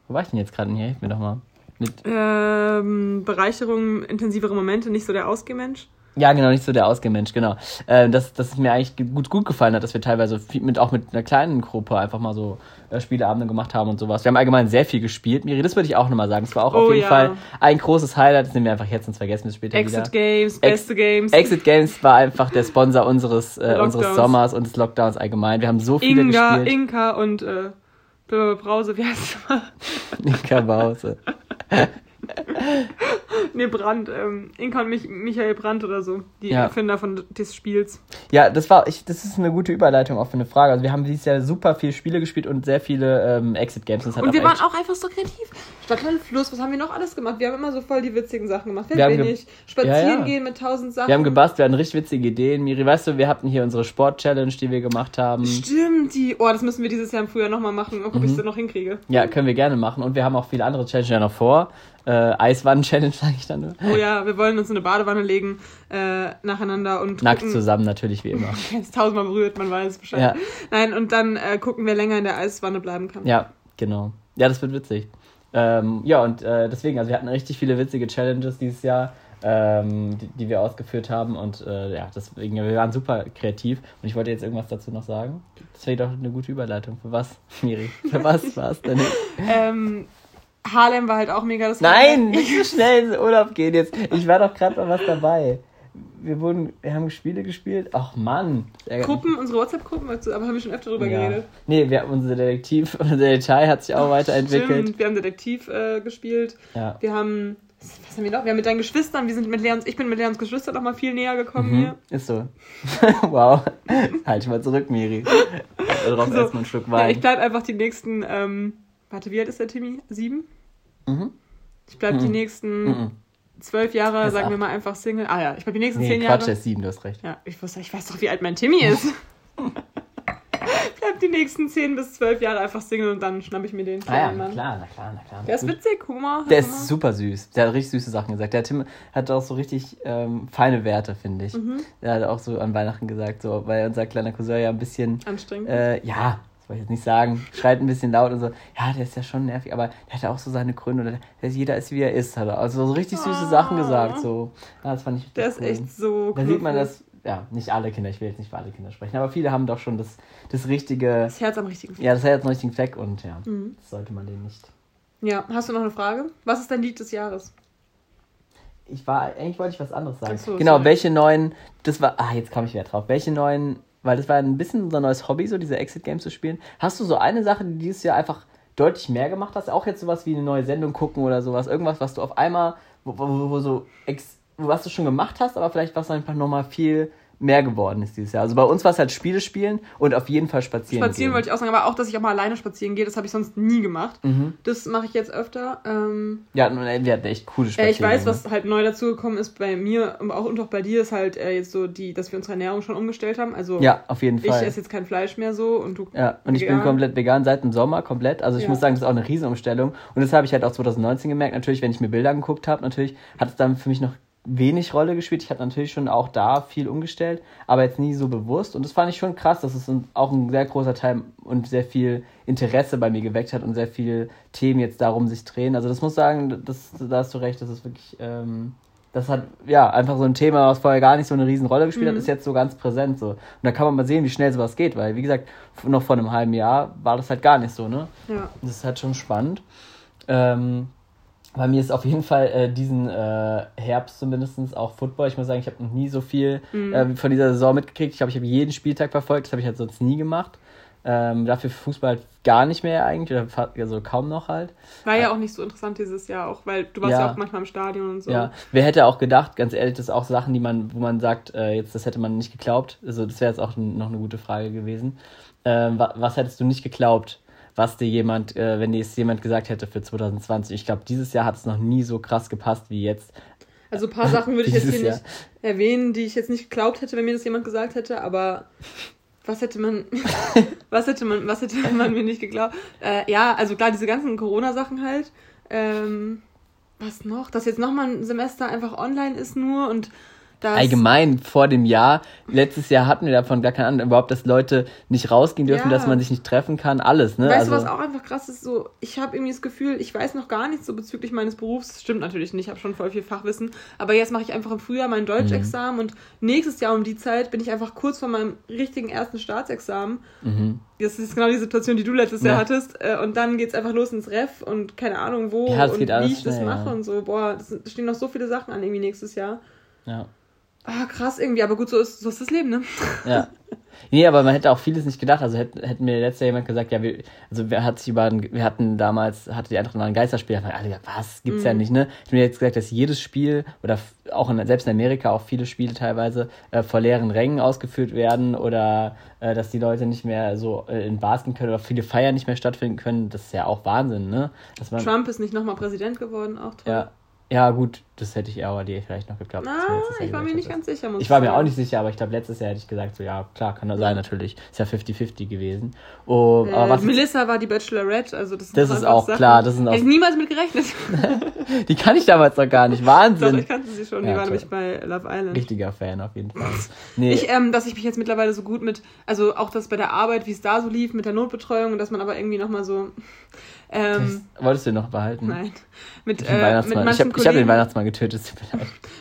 Wo war ich denn jetzt gerade? Hier, hilf mir doch mal. Mit, Ähm, Bereicherung, intensivere Momente, nicht so der Ausgehmensch. Ja, genau, nicht so der Ausgemensch, genau. Ähm, dass, dass es mir eigentlich ge- gut, gut gefallen hat, dass wir teilweise viel mit, auch mit einer kleinen Gruppe einfach mal so äh, Spieleabende gemacht haben und sowas. Wir haben allgemein sehr viel gespielt. Miri, das würde ich auch nochmal sagen. Es war auch Oh, auf jeden ja. Fall ein großes Highlight. Das nehmen wir einfach jetzt und vergessen wir es später wieder. Exit Games, beste Games. Exit Games war einfach der Sponsor unseres, äh, unseres Sommers und des Lockdowns allgemein. Wir haben so viele Inga, gespielt. Inka und äh, Brause, wie heißt es mal? <laughs> Inka Bause. <laughs> <laughs> Nee, Brandt. Ähm, Inka und Mich Michael Brandt oder so. Die Ja. Erfinder von des Spiels. Ja, das war, ich, das ist eine gute Überleitung auch für eine Frage. Also wir haben dieses Jahr super viele Spiele gespielt und sehr viele ähm, Exit Games. Das hat Und wir waren auch einfach so kreativ. Stadtland Fluss, was haben wir noch alles gemacht? Wir haben immer so voll die witzigen Sachen gemacht. Wir haben ge-? Spazieren Ja, ja. gehen mit tausend Sachen. wir haben gebastelt, wir hatten richtig witzige Ideen. Miri, weißt du, wir hatten hier unsere Sport-Challenge, die wir gemacht haben. Stimmt, die. Oh, das müssen wir dieses Jahr im Frühjahr nochmal machen. Ob Mhm. ich es noch hinkriege. Ja, können wir gerne machen. Und wir haben auch viele andere Challenges ja noch vor. Äh, Eiswannen-Challenge <laughs> sage ich dann nur. Oh ja, wir wollen uns in eine Badewanne legen, äh, nacheinander und Nackt gucken, zusammen natürlich wie immer. <laughs> Jetzt tausendmal berührt, man weiß Bescheid. Ja. Nein, und dann äh, gucken, wer länger in der Eiswanne bleiben kann. Ja, genau. Ja, das wird witzig. Ähm, ja, und äh, deswegen, also wir hatten richtig viele witzige Challenges dieses Jahr, ähm, die, die wir ausgeführt haben. Und äh, ja, deswegen, wir waren super kreativ. Und ich wollte jetzt irgendwas dazu noch sagen. Das wäre doch eine gute Überleitung. Für was, Miri? Für was war es denn? <laughs> Ähm, Harlem war halt auch mega das Nein, nicht so <laughs> schnell in den Urlaub gehen jetzt. Ich war doch gerade mal was dabei. Wir wurden, wir haben Spiele gespielt. Ach Mann. Gruppen, unsere WhatsApp-Gruppen, aber haben wir schon öfter drüber Ja. geredet. Nee, wir haben unser Detektiv, <laughs> unser Detail hat sich auch weiterentwickelt. Stimmt, wir haben Detektiv äh, gespielt. Ja. Wir haben, was haben wir noch? Wir haben mit deinen Geschwistern, wir sind mit Leons, ich bin mit Leons Geschwistern noch mal viel näher gekommen Mhm, hier. ist so. <laughs> wow. halt mal zurück, Miri. Darauf So. erstmal einen Schluck Ja, ich Wein. bleib einfach die nächsten, ähm, warte, wie alt ist der Timmy? Sieben? Mhm. Ich bleib die Mhm. nächsten Mhm. zwölf Jahre, sagen wir acht. mal einfach Single. Ah ja, ich bleib die nächsten Nee, zehn Quatsch, Jahre. der ist sieben, du hast recht. Ja, ich wusste, ich weiß doch, wie alt mein Timmy ist. <laughs> ich bleib die nächsten zehn bis zwölf Jahre einfach Single und dann schnapp ich mir den Ah ja, na klar, na klar, na klar. Der ist witzig, Humor. Der ist super süß. Der hat richtig süße Sachen gesagt. Der Tim hat auch so richtig ähm, feine Werte, finde ich. Mhm. Der hat auch so an Weihnachten gesagt, so, weil unser kleiner Cousin ja ein bisschen, Anstrengend. äh, ja, wollte ich jetzt nicht sagen, schreit ein bisschen laut und so. Ja, der ist ja schon nervig, aber der hat ja auch so seine Gründe. Oder der, jeder ist wie er ist, hat er. Also so richtig süße Oh. Sachen gesagt. So. Ja, das fand ich der ist cool. echt so Da sieht man, dass, ja, nicht alle Kinder, ich will jetzt nicht für alle Kinder sprechen, aber viele haben doch schon das, das richtige, Das Herz am richtigen Fleck. ja, das jetzt einen richtigen Fleck und ja, Mhm. das sollte man denen nicht. Ja, hast du noch eine Frage? Was ist dein Lied des Jahres? Ich war, eigentlich wollte ich was anderes sagen. So, genau, sorry. welche neuen, das war, ah, jetzt komme ich wieder drauf, welche neuen, weil das war ein bisschen unser neues Hobby, so diese Exit-Games zu spielen. Hast du so eine Sache, die dieses Jahr einfach deutlich mehr gemacht hast? Auch jetzt sowas wie eine neue Sendung gucken oder sowas, irgendwas, was du auf einmal, wo, wo, wo so, ex, was du schon gemacht hast, aber vielleicht was einfach nochmal viel mehr geworden ist dieses Jahr. Also bei uns war es halt Spiele spielen und auf jeden Fall spazieren. Spazieren gehen. wollte ich auch sagen, aber auch, dass ich auch mal alleine spazieren gehe, das habe ich sonst nie gemacht. Mhm. Das mache ich jetzt öfter. Ähm, Ja, und wir hatten echt coole äh, Spaziergänge. ich weiß, was halt neu dazugekommen ist bei mir und auch, und auch bei dir ist halt äh, jetzt so die, dass wir unsere Ernährung schon umgestellt haben. Also Ja, auf jeden ich Fall. esse jetzt kein Fleisch mehr so und du. Ja, und ich bin vegan. komplett vegan seit dem Sommer, komplett. Also ich Ja. muss sagen, das ist auch eine Riesenumstellung. Und das habe ich halt auch 2019 gemerkt. Natürlich, wenn ich mir Bilder angeguckt habe, natürlich hat es dann für mich noch wenig Rolle gespielt. Ich habe natürlich schon auch da viel umgestellt, aber jetzt nie so bewusst. Und das fand ich schon krass, dass es auch ein sehr großer Teil und sehr viel Interesse bei mir geweckt hat und sehr viele Themen jetzt darum sich drehen. Also das muss sagen, das, da hast du recht, das ist wirklich... Ähm, das hat, ja, einfach so ein Thema, was vorher gar nicht so eine riesen Rolle gespielt hat, Mhm. ist jetzt so ganz präsent so. Und da kann man mal sehen, wie schnell sowas geht, weil, wie gesagt, noch vor einem halben Jahr war das halt gar nicht so, ne? Ja. Das ist halt schon spannend. Ähm, bei mir ist auf jeden Fall äh, diesen äh, Herbst zumindest auch Football. Ich muss sagen, ich habe noch nie so viel Mhm. äh, von dieser Saison mitgekriegt. Ich glaube, ich habe jeden Spieltag verfolgt. Das habe ich halt sonst nie gemacht. Ähm, dafür Fußball halt gar nicht mehr eigentlich, oder also kaum noch halt. War ja auch nicht so interessant dieses Jahr auch, weil du warst ja, Ja. auch manchmal im Stadion und so. Ja, wer hätte auch gedacht, ganz ehrlich, das sind auch Sachen, die man, wo man sagt, äh, jetzt das hätte man nicht geglaubt. Also das wäre jetzt auch noch eine gute Frage gewesen. Ähm, wa was hättest du nicht geglaubt, was dir jemand, äh, wenn dir es jemand gesagt hätte für 2020? Ich glaube, dieses Jahr hat es noch nie so krass gepasst wie jetzt. Also ein paar Sachen würde ich <laughs> jetzt hier nicht erwähnen, die ich jetzt nicht geglaubt hätte, wenn mir das jemand gesagt hätte, aber was hätte man, <laughs> was hätte man, was hätte man mir nicht geglaubt? Äh, ja, also klar, diese ganzen Corona-Sachen halt. Ähm, was noch? Dass jetzt nochmal ein Semester einfach online ist nur und das. Allgemein vor dem Jahr, letztes Jahr hatten wir davon gar keine Ahnung, überhaupt, dass Leute nicht rausgehen dürfen, Ja. dass man sich nicht treffen kann, alles, ne? Weißt du, also, was auch einfach krass ist? So, ich habe irgendwie das Gefühl, ich weiß noch gar nichts so bezüglich meines Berufs. Das stimmt natürlich nicht, ich habe schon voll viel Fachwissen. Aber jetzt mache ich einfach im Frühjahr mein Deutschexamen und nächstes Jahr um die Zeit bin ich einfach kurz vor meinem richtigen ersten Staatsexamen. mhm. Das ist genau die Situation, die du letztes Ja. Jahr hattest. Äh, Und dann geht's einfach los ins Ref und keine Ahnung wo Ja, das und geht wie ich das schnell, mache ja. und so. Boah, das sind- stehen noch so viele Sachen an irgendwie nächstes Jahr. ja. Ah, krass irgendwie, aber gut, so ist, so ist das Leben, ne? Ja. Nee, aber man hätte auch vieles nicht gedacht. Also hätte, hätte mir letztes Jahr jemand gesagt, ja, wir, also wir, hat sich über ein, wir hatten damals, hatte die Eintracht mal ein Geisterspiel. Da alle gesagt, was, gibt's Mhm. ja nicht, ne? Ich mir jetzt gesagt, dass jedes Spiel oder auch in, selbst in Amerika auch viele Spiele teilweise äh, vor leeren Rängen ausgeführt werden oder äh, dass die Leute nicht mehr so äh, in Bars gehen können oder viele Feiern nicht mehr stattfinden können. Das ist ja auch Wahnsinn, ne? Man, Trump ist nicht nochmal Präsident geworden, auch toll. ja. Ja, gut, das hätte ich aber dir vielleicht noch geglaubt. Jahr ich war mir nicht ganz sicher. Muss Ich war mir auch nicht sicher, aber ich glaube, letztes Jahr hätte ich gesagt, so, ja, klar, kann das sein, natürlich. Ist ja 50-50 gewesen. Oh, Äh, aber was Melissa war die Bachelorette, also das, Das doch ist auch klar, das sind auch- Hätte ich niemals mit gerechnet. <laughs> die kann ich damals noch gar nicht. Doch, Wahnsinn. ich kannte sie schon, die Ja, war nämlich bei Love Island. Richtiger Fan auf jeden Fall. Nee, Ich, ähm, dass ich mich jetzt mittlerweile so gut mit, also auch das bei der Arbeit, wie es da so lief mit der Notbetreuung und dass man aber irgendwie nochmal so, ähm, das wolltest du noch behalten? nein, mit, äh, mit Weihnachtsmann. Ich manchen habe hab den Kollegen, Weihnachtsmann getötet.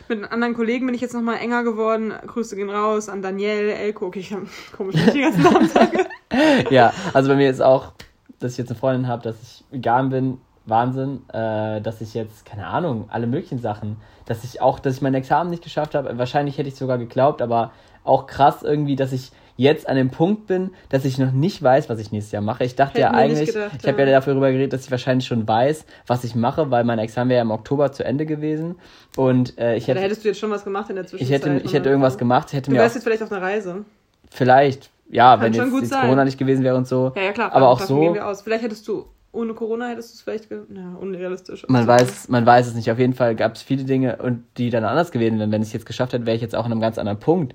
mit anderen Kollegen bin ich jetzt nochmal enger geworden. Grüße gehen raus an Danielle, Elko, okay, ich habe komisch, wenn ich die ganzen Namen sage. <laughs> ja, also bei mir ist auch, dass ich jetzt eine Freundin habe, dass ich vegan bin, Wahnsinn. Äh, dass ich jetzt, keine Ahnung, alle möglichen Sachen, dass ich auch, dass ich mein Examen nicht geschafft habe, wahrscheinlich hätte ich sogar geglaubt, aber auch krass irgendwie, dass ich jetzt an dem Punkt bin, dass ich noch nicht weiß, was ich nächstes Jahr mache. Ich dachte ja Hätten nicht eigentlich, gedacht, ich habe ja ja. darüber geredet, dass ich wahrscheinlich schon weiß, was ich mache, weil mein Examen wäre ja im Oktober zu Ende gewesen und äh, ich hätte, hättest du jetzt schon was gemacht in der ich Zwischenzeit. hätte, ich hätte oder? irgendwas gemacht, ich hätte Du mir wärst jetzt vielleicht auf einer Reise. vielleicht, ja, Kann wenn schon jetzt, jetzt. Corona nicht gewesen wäre und so. Ja, ja, klar. Aber auch so- Gehen wir aus. Vielleicht hättest du, ohne Corona hättest du es vielleicht, ja, unrealistisch. Man weiß, man weiß es nicht. Auf jeden Fall gab es viele Dinge, und die dann anders gewesen wären. Wenn ich es jetzt geschafft hätte, wäre ich jetzt auch an einem ganz anderen Punkt.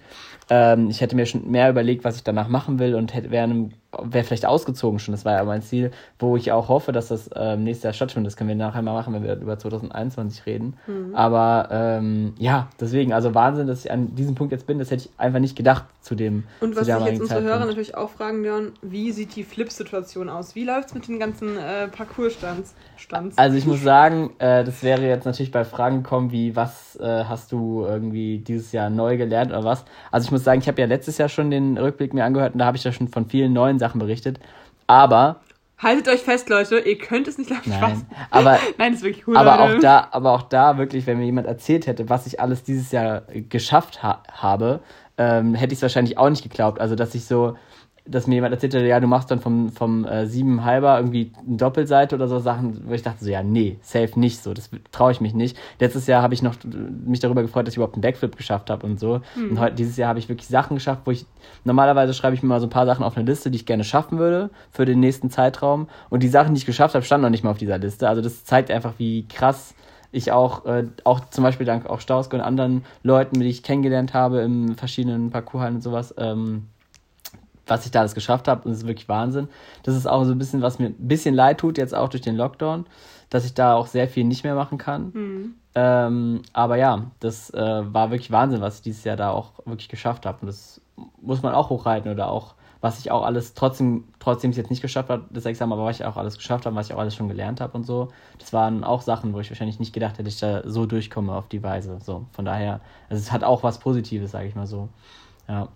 Ähm, ich hätte mir schon mehr überlegt, was ich danach machen will und hätte wäre einem- wäre vielleicht ausgezogen schon. Das war ja mein Ziel, wo ich auch hoffe, dass das ähm, nächstes Jahr stattfindet. Das können wir nachher mal machen, wenn wir über 2021 reden. Mhm. Aber ähm, ja, deswegen, also Wahnsinn, dass ich an diesem Punkt jetzt bin. Das hätte ich einfach nicht gedacht zu dem. Und was sich damaligen jetzt unsere Hörer Zeitpunkt. natürlich auch fragen, Leon, wie sieht die Flip-Situation aus? Wie läuft's mit den ganzen äh, Parcours-Stands? Stands? Also ich muss sagen, äh, das wäre jetzt natürlich bei Fragen gekommen, wie was äh, hast du irgendwie dieses Jahr neu gelernt oder was. Also ich muss sagen, ich habe ja letztes Jahr schon den Rückblick mir angehört und da habe ich ja schon von vielen neuen Sachen berichtet. Aber, Haltet euch fest, Leute, ihr könnt es nicht lachen. Spaß. <laughs> nein, aber, Nein, ist wirklich cool. aber Leute. auch da, aber auch da wirklich, wenn mir jemand erzählt hätte, was ich alles dieses Jahr geschafft ha habe, ähm, hätte ich es wahrscheinlich auch nicht geglaubt. Also dass ich so, dass mir jemand erzählt hätte, ja, du machst dann vom, vom äh, sieben halber irgendwie eine Doppelseite oder so Sachen, wo ich dachte so, ja, nee, safe nicht so, das traue ich mich nicht. Letztes Jahr habe ich noch mich darüber gefreut, dass ich überhaupt einen Backflip geschafft habe und so. Und heute, dieses Jahr habe ich wirklich Sachen geschafft, wo ich, normalerweise schreibe ich mir mal so ein paar Sachen auf eine Liste, die ich gerne schaffen würde für den nächsten Zeitraum. Und die Sachen, die ich geschafft habe, standen noch nicht mal auf dieser Liste. Also das zeigt einfach, wie krass ich auch, äh, auch zum Beispiel dank auch Stauske und anderen Leuten, die ich kennengelernt habe in verschiedenen Parcourshallen und sowas, ähm, was ich da alles geschafft habe. Und das ist wirklich Wahnsinn. Das ist auch so ein bisschen, was mir ein bisschen leid tut, jetzt auch durch den Lockdown, dass ich da auch sehr viel nicht mehr machen kann. Hm. Ähm, aber ja, das äh, war wirklich Wahnsinn, was ich dieses Jahr da auch wirklich geschafft habe. Und das muss man auch hochhalten oder auch, was ich auch alles trotzdem, trotzdem es jetzt nicht geschafft habe, das Examen, aber was ich auch alles geschafft habe, was ich auch alles schon gelernt habe und so. Das waren auch Sachen, wo ich wahrscheinlich nicht gedacht hätte, ich da so durchkomme auf die Weise. So, von daher, also es hat auch was Positives, sage ich mal so. Ja.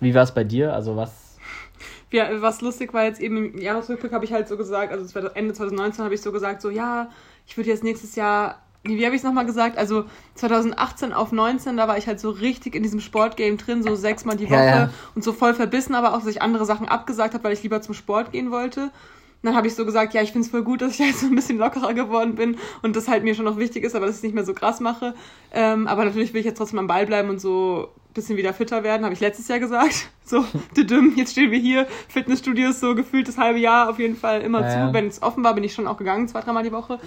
Wie war es bei dir? Also was? Ja, was lustig war jetzt eben im Jahresrückblick habe ich halt so gesagt, also Ende 2019 habe ich so gesagt, so ja, ich würde jetzt nächstes Jahr, wie, wie habe ich es nochmal gesagt? Also 2018 auf 19, da war ich halt so richtig in diesem Sportgame drin, so sechsmal die Woche Ja, ja. und so voll verbissen, aber auch, dass ich andere Sachen abgesagt habe, weil ich lieber zum Sport gehen wollte. Und dann habe ich so gesagt, ja, ich finde es voll gut, dass ich jetzt so ein bisschen lockerer geworden bin und das halt mir schon noch wichtig ist, aber dass ich es nicht mehr so krass mache. Ähm, aber natürlich will ich jetzt trotzdem am Ball bleiben und so bisschen wieder fitter werden, habe ich letztes Jahr gesagt. <laughs> So, düdüm, jetzt stehen wir hier. Fitnessstudios so gefühlt das halbe Jahr auf jeden Fall immer Ja, zu. Wenn es offen war, bin ich schon auch gegangen, zwei, dreimal die Woche.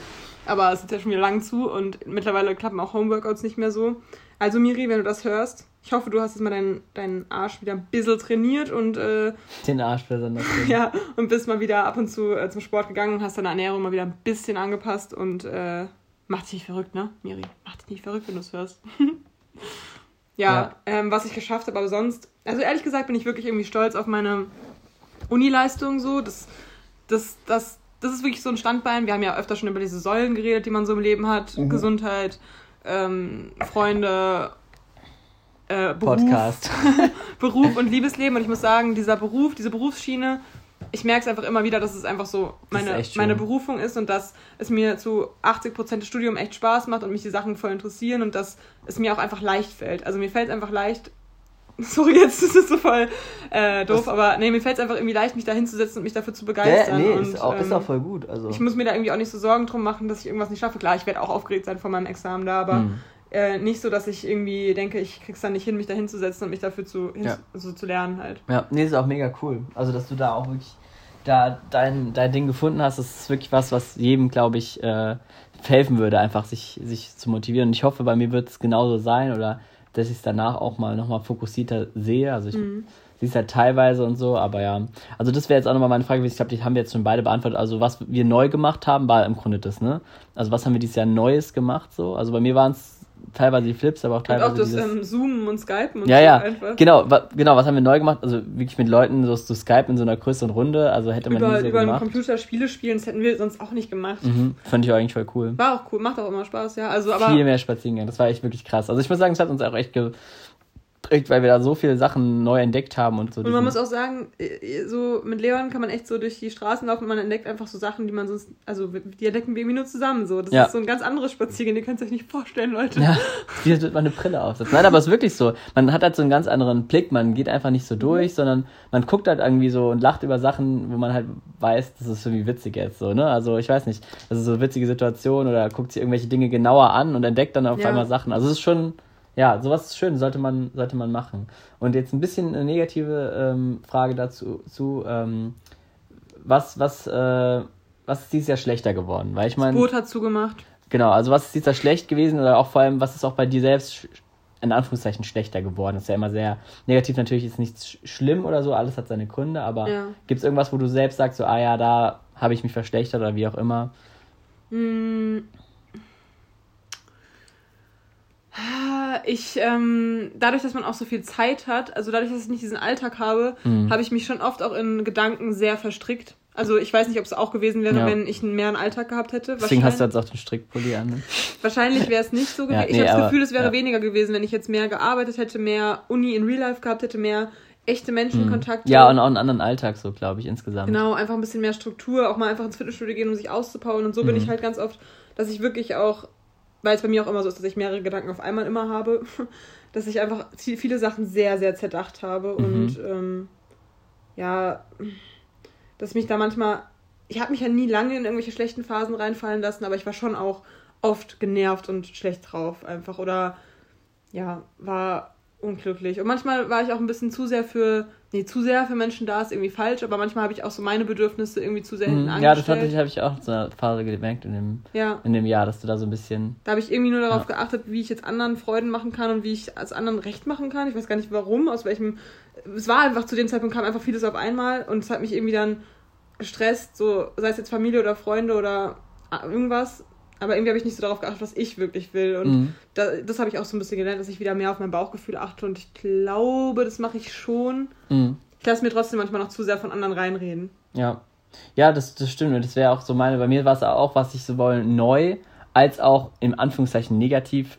Aber es ist ja schon wieder lang zu und mittlerweile klappen auch Homeworkouts nicht mehr so. Also Miri, wenn du das hörst, ich hoffe, du hast jetzt mal deinen, deinen Arsch wieder ein bisschen trainiert und äh, Den Arsch besonders. <laughs> ja, und bist mal wieder ab und zu äh, zum Sport gegangen und hast deine Ernährung mal wieder ein bisschen angepasst und äh, mach dich nicht verrückt, ne, Miri? Mach dich nicht verrückt, wenn du es hörst. <laughs> ja, Ja. Ähm, was ich geschafft habe, aber sonst, also ehrlich gesagt bin ich wirklich irgendwie stolz auf meine Unileistung so. Das, das, das, das ist wirklich so ein Standbein. Wir haben ja öfter schon über diese Säulen geredet, die man so im Leben hat. Mhm. Gesundheit, ähm, Freunde, äh, Beruf. Podcast. <laughs> Beruf und Liebesleben. Und ich muss sagen, dieser Beruf, diese Berufsschiene, ich merke es einfach immer wieder, dass es einfach so Das ist meine, meine Berufung ist und dass es mir zu 80% des Studiums echt Spaß macht und mich die Sachen voll interessieren und dass es mir auch einfach leicht fällt. Also mir fällt es einfach leicht. <laughs> Sorry, jetzt ist es so voll äh, doof, Was? aber nee, mir fällt es einfach irgendwie leicht, mich da hinzusetzen und mich dafür zu begeistern. nee, und, ist auch, ist ähm, auch voll gut. Also. ich muss mir da irgendwie auch nicht so Sorgen drum machen, dass ich irgendwas nicht schaffe. Klar, ich werde auch aufgeregt sein vor meinem Examen da, aber Hm. äh, nicht so, dass ich irgendwie denke, ich krieg's dann nicht hin, mich da hinzusetzen und mich dafür zu, Ja. so zu lernen halt. Ja, nee, ist auch mega cool. Also, dass du da auch wirklich da dein, dein Ding gefunden hast, das ist wirklich was, was jedem, glaube ich, äh, helfen würde, einfach sich, sich zu motivieren. Und ich hoffe, bei mir wird es genauso sein oder dass ich es danach auch mal nochmal fokussierter sehe. Also ich mhm. sehe es halt teilweise und so, aber ja. Also das wäre jetzt auch nochmal meine Frage, ich glaube, die haben wir jetzt schon beide beantwortet. Also was wir neu gemacht haben, war im Grunde das, ne? Also was haben wir dieses Jahr Neues gemacht so? Also bei mir waren es teilweise die Flips, aber auch teilweise. Und auch das ähm, Zoomen und Skypen und ja, so ja. einfach. Genau, wa genau, was haben wir neu gemacht? Also wirklich mit Leuten so zu Skype in so einer größeren Runde. Also hätte man über, nie so über gemacht. einen Computer Spiele spielen, das hätten wir sonst auch nicht gemacht. Mhm, fand ich auch eigentlich voll cool. War auch cool, macht auch immer Spaß, ja. Also, aber Viel mehr spazieren gehen, das war echt wirklich krass. Also ich muss sagen, es hat uns auch echt ge geprägt, weil wir da so viele Sachen neu entdeckt haben und so. Und man muss auch sagen, äh, so mit Leon kann man echt so durch die Straßen laufen und man entdeckt einfach so Sachen, die man sonst, also die entdecken wir irgendwie nur zusammen so. Das ja. ist so ein ganz anderes Spaziergehen, ihr könnt es euch nicht vorstellen, Leute. Ja, <laughs> wie wird man eine Brille aufsetzen. Nein, aber es ist wirklich so. Man hat halt so einen ganz anderen Blick, man geht einfach nicht so durch, sondern man guckt halt irgendwie so und lacht über Sachen, wo man halt weiß, das ist irgendwie witzig jetzt so, ne? Also ich weiß nicht, das ist so eine witzige Situation oder guckt sich irgendwelche Dinge genauer an und entdeckt dann auf ja. einmal Sachen. Also es ist schon ja, sowas ist schön, sollte man, sollte man machen. Und jetzt ein bisschen eine negative ähm, Frage dazu, zu, ähm, was, was, äh, was ist dieses Jahr schlechter geworden? Weil ich meine. Das Boot hat zugemacht. Genau, also was ist dieses Jahr schlecht gewesen oder auch vor allem, was ist auch bei dir selbst in Anführungszeichen schlechter geworden? Das ist ja immer sehr negativ, natürlich ist nichts schlimm oder so, alles hat seine Gründe, aber ja. gibt es irgendwas, wo du selbst sagst, so, ah ja, da habe ich mich verschlechtert oder wie auch immer? Hm ich, ähm, dadurch, dass man auch so viel Zeit hat, also dadurch, dass ich nicht diesen Alltag habe, mhm. habe ich mich schon oft auch in Gedanken sehr verstrickt. Also ich weiß nicht, ob es auch gewesen wäre, ja. wenn ich mehr einen Alltag gehabt hätte. Deswegen hast du jetzt auch den Strickpulli an. Ne? Wahrscheinlich wäre es nicht so <laughs> gewesen. Ja, nee, ich habe das Gefühl, es wäre ja. weniger gewesen, wenn ich jetzt mehr gearbeitet hätte, mehr Uni in Real Life gehabt hätte, mehr echte Menschenkontakte. Ja, und auch einen anderen Alltag so, glaube ich, insgesamt. Genau, einfach ein bisschen mehr Struktur, auch mal einfach ins Fitnessstudio gehen, um sich auszubauen. Und so mhm. bin ich halt ganz oft, dass ich wirklich auch weil es bei mir auch immer so ist, dass ich mehrere Gedanken auf einmal immer habe, <laughs> dass ich einfach viele Sachen sehr, sehr zerdacht habe mhm. und ähm, ja, dass mich da manchmal, ich habe mich ja nie lange in irgendwelche schlechten Phasen reinfallen lassen, aber ich war schon auch oft genervt und schlecht drauf einfach oder ja, war unglücklich. Und manchmal war ich auch ein bisschen zu sehr für, nee, zu sehr für Menschen da ist irgendwie falsch, aber manchmal habe ich auch so meine Bedürfnisse irgendwie zu sehr hinten mhm. Ja, das habe ich, hab ich auch so eine Phase gemerkt in dem, ja. in dem Jahr, dass du da so ein bisschen. Da habe ich irgendwie nur darauf ja. geachtet, wie ich jetzt anderen Freuden machen kann und wie ich als anderen recht machen kann. Ich weiß gar nicht warum, aus welchem. Es war einfach zu dem Zeitpunkt kam einfach vieles auf einmal und es hat mich irgendwie dann gestresst, so sei es jetzt Familie oder Freunde oder irgendwas aber irgendwie habe ich nicht so darauf geachtet, was ich wirklich will. Und mhm. da, das habe ich auch so ein bisschen gelernt, dass ich wieder mehr auf mein Bauchgefühl achte. Und ich glaube, das mache ich schon. Mhm. Ich lasse mir trotzdem manchmal noch zu sehr von anderen reinreden. Ja. Ja, das, das stimmt. Und das wäre auch so meine, bei mir war es auch, was ich sowohl neu als auch im Anführungszeichen negativ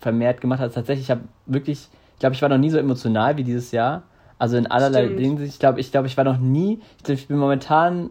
vermehrt gemacht hat. Tatsächlich, ich habe wirklich, ich glaube, ich war noch nie so emotional wie dieses Jahr. Also in allerlei Dingen. Ich glaube, ich glaube, ich war noch nie, ich, glaub, ich bin momentan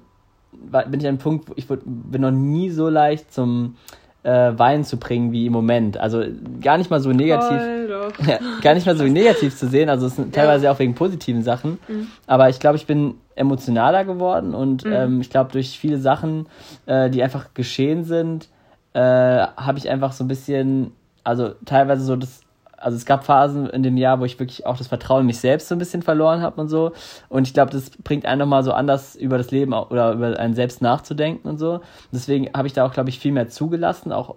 bin ich an einem Punkt, wo ich bin noch nie so leicht zum äh, Weinen zu bringen wie im Moment. Also gar nicht mal so negativ. <laughs> Ja, gar nicht mal so negativ zu sehen. Also es sind teilweise ja. auch wegen positiven Sachen. Mhm. Aber ich glaube, ich bin emotionaler geworden und mhm. ähm, ich glaube, durch viele Sachen, äh, die einfach geschehen sind, äh, habe ich einfach so ein bisschen, also teilweise so das also es gab Phasen in dem Jahr, wo ich wirklich auch das Vertrauen in mich selbst so ein bisschen verloren habe und so. Und ich glaube, das bringt einen nochmal so anders über das Leben oder über einen selbst nachzudenken und so. Deswegen habe ich da auch, glaube ich, viel mehr zugelassen, auch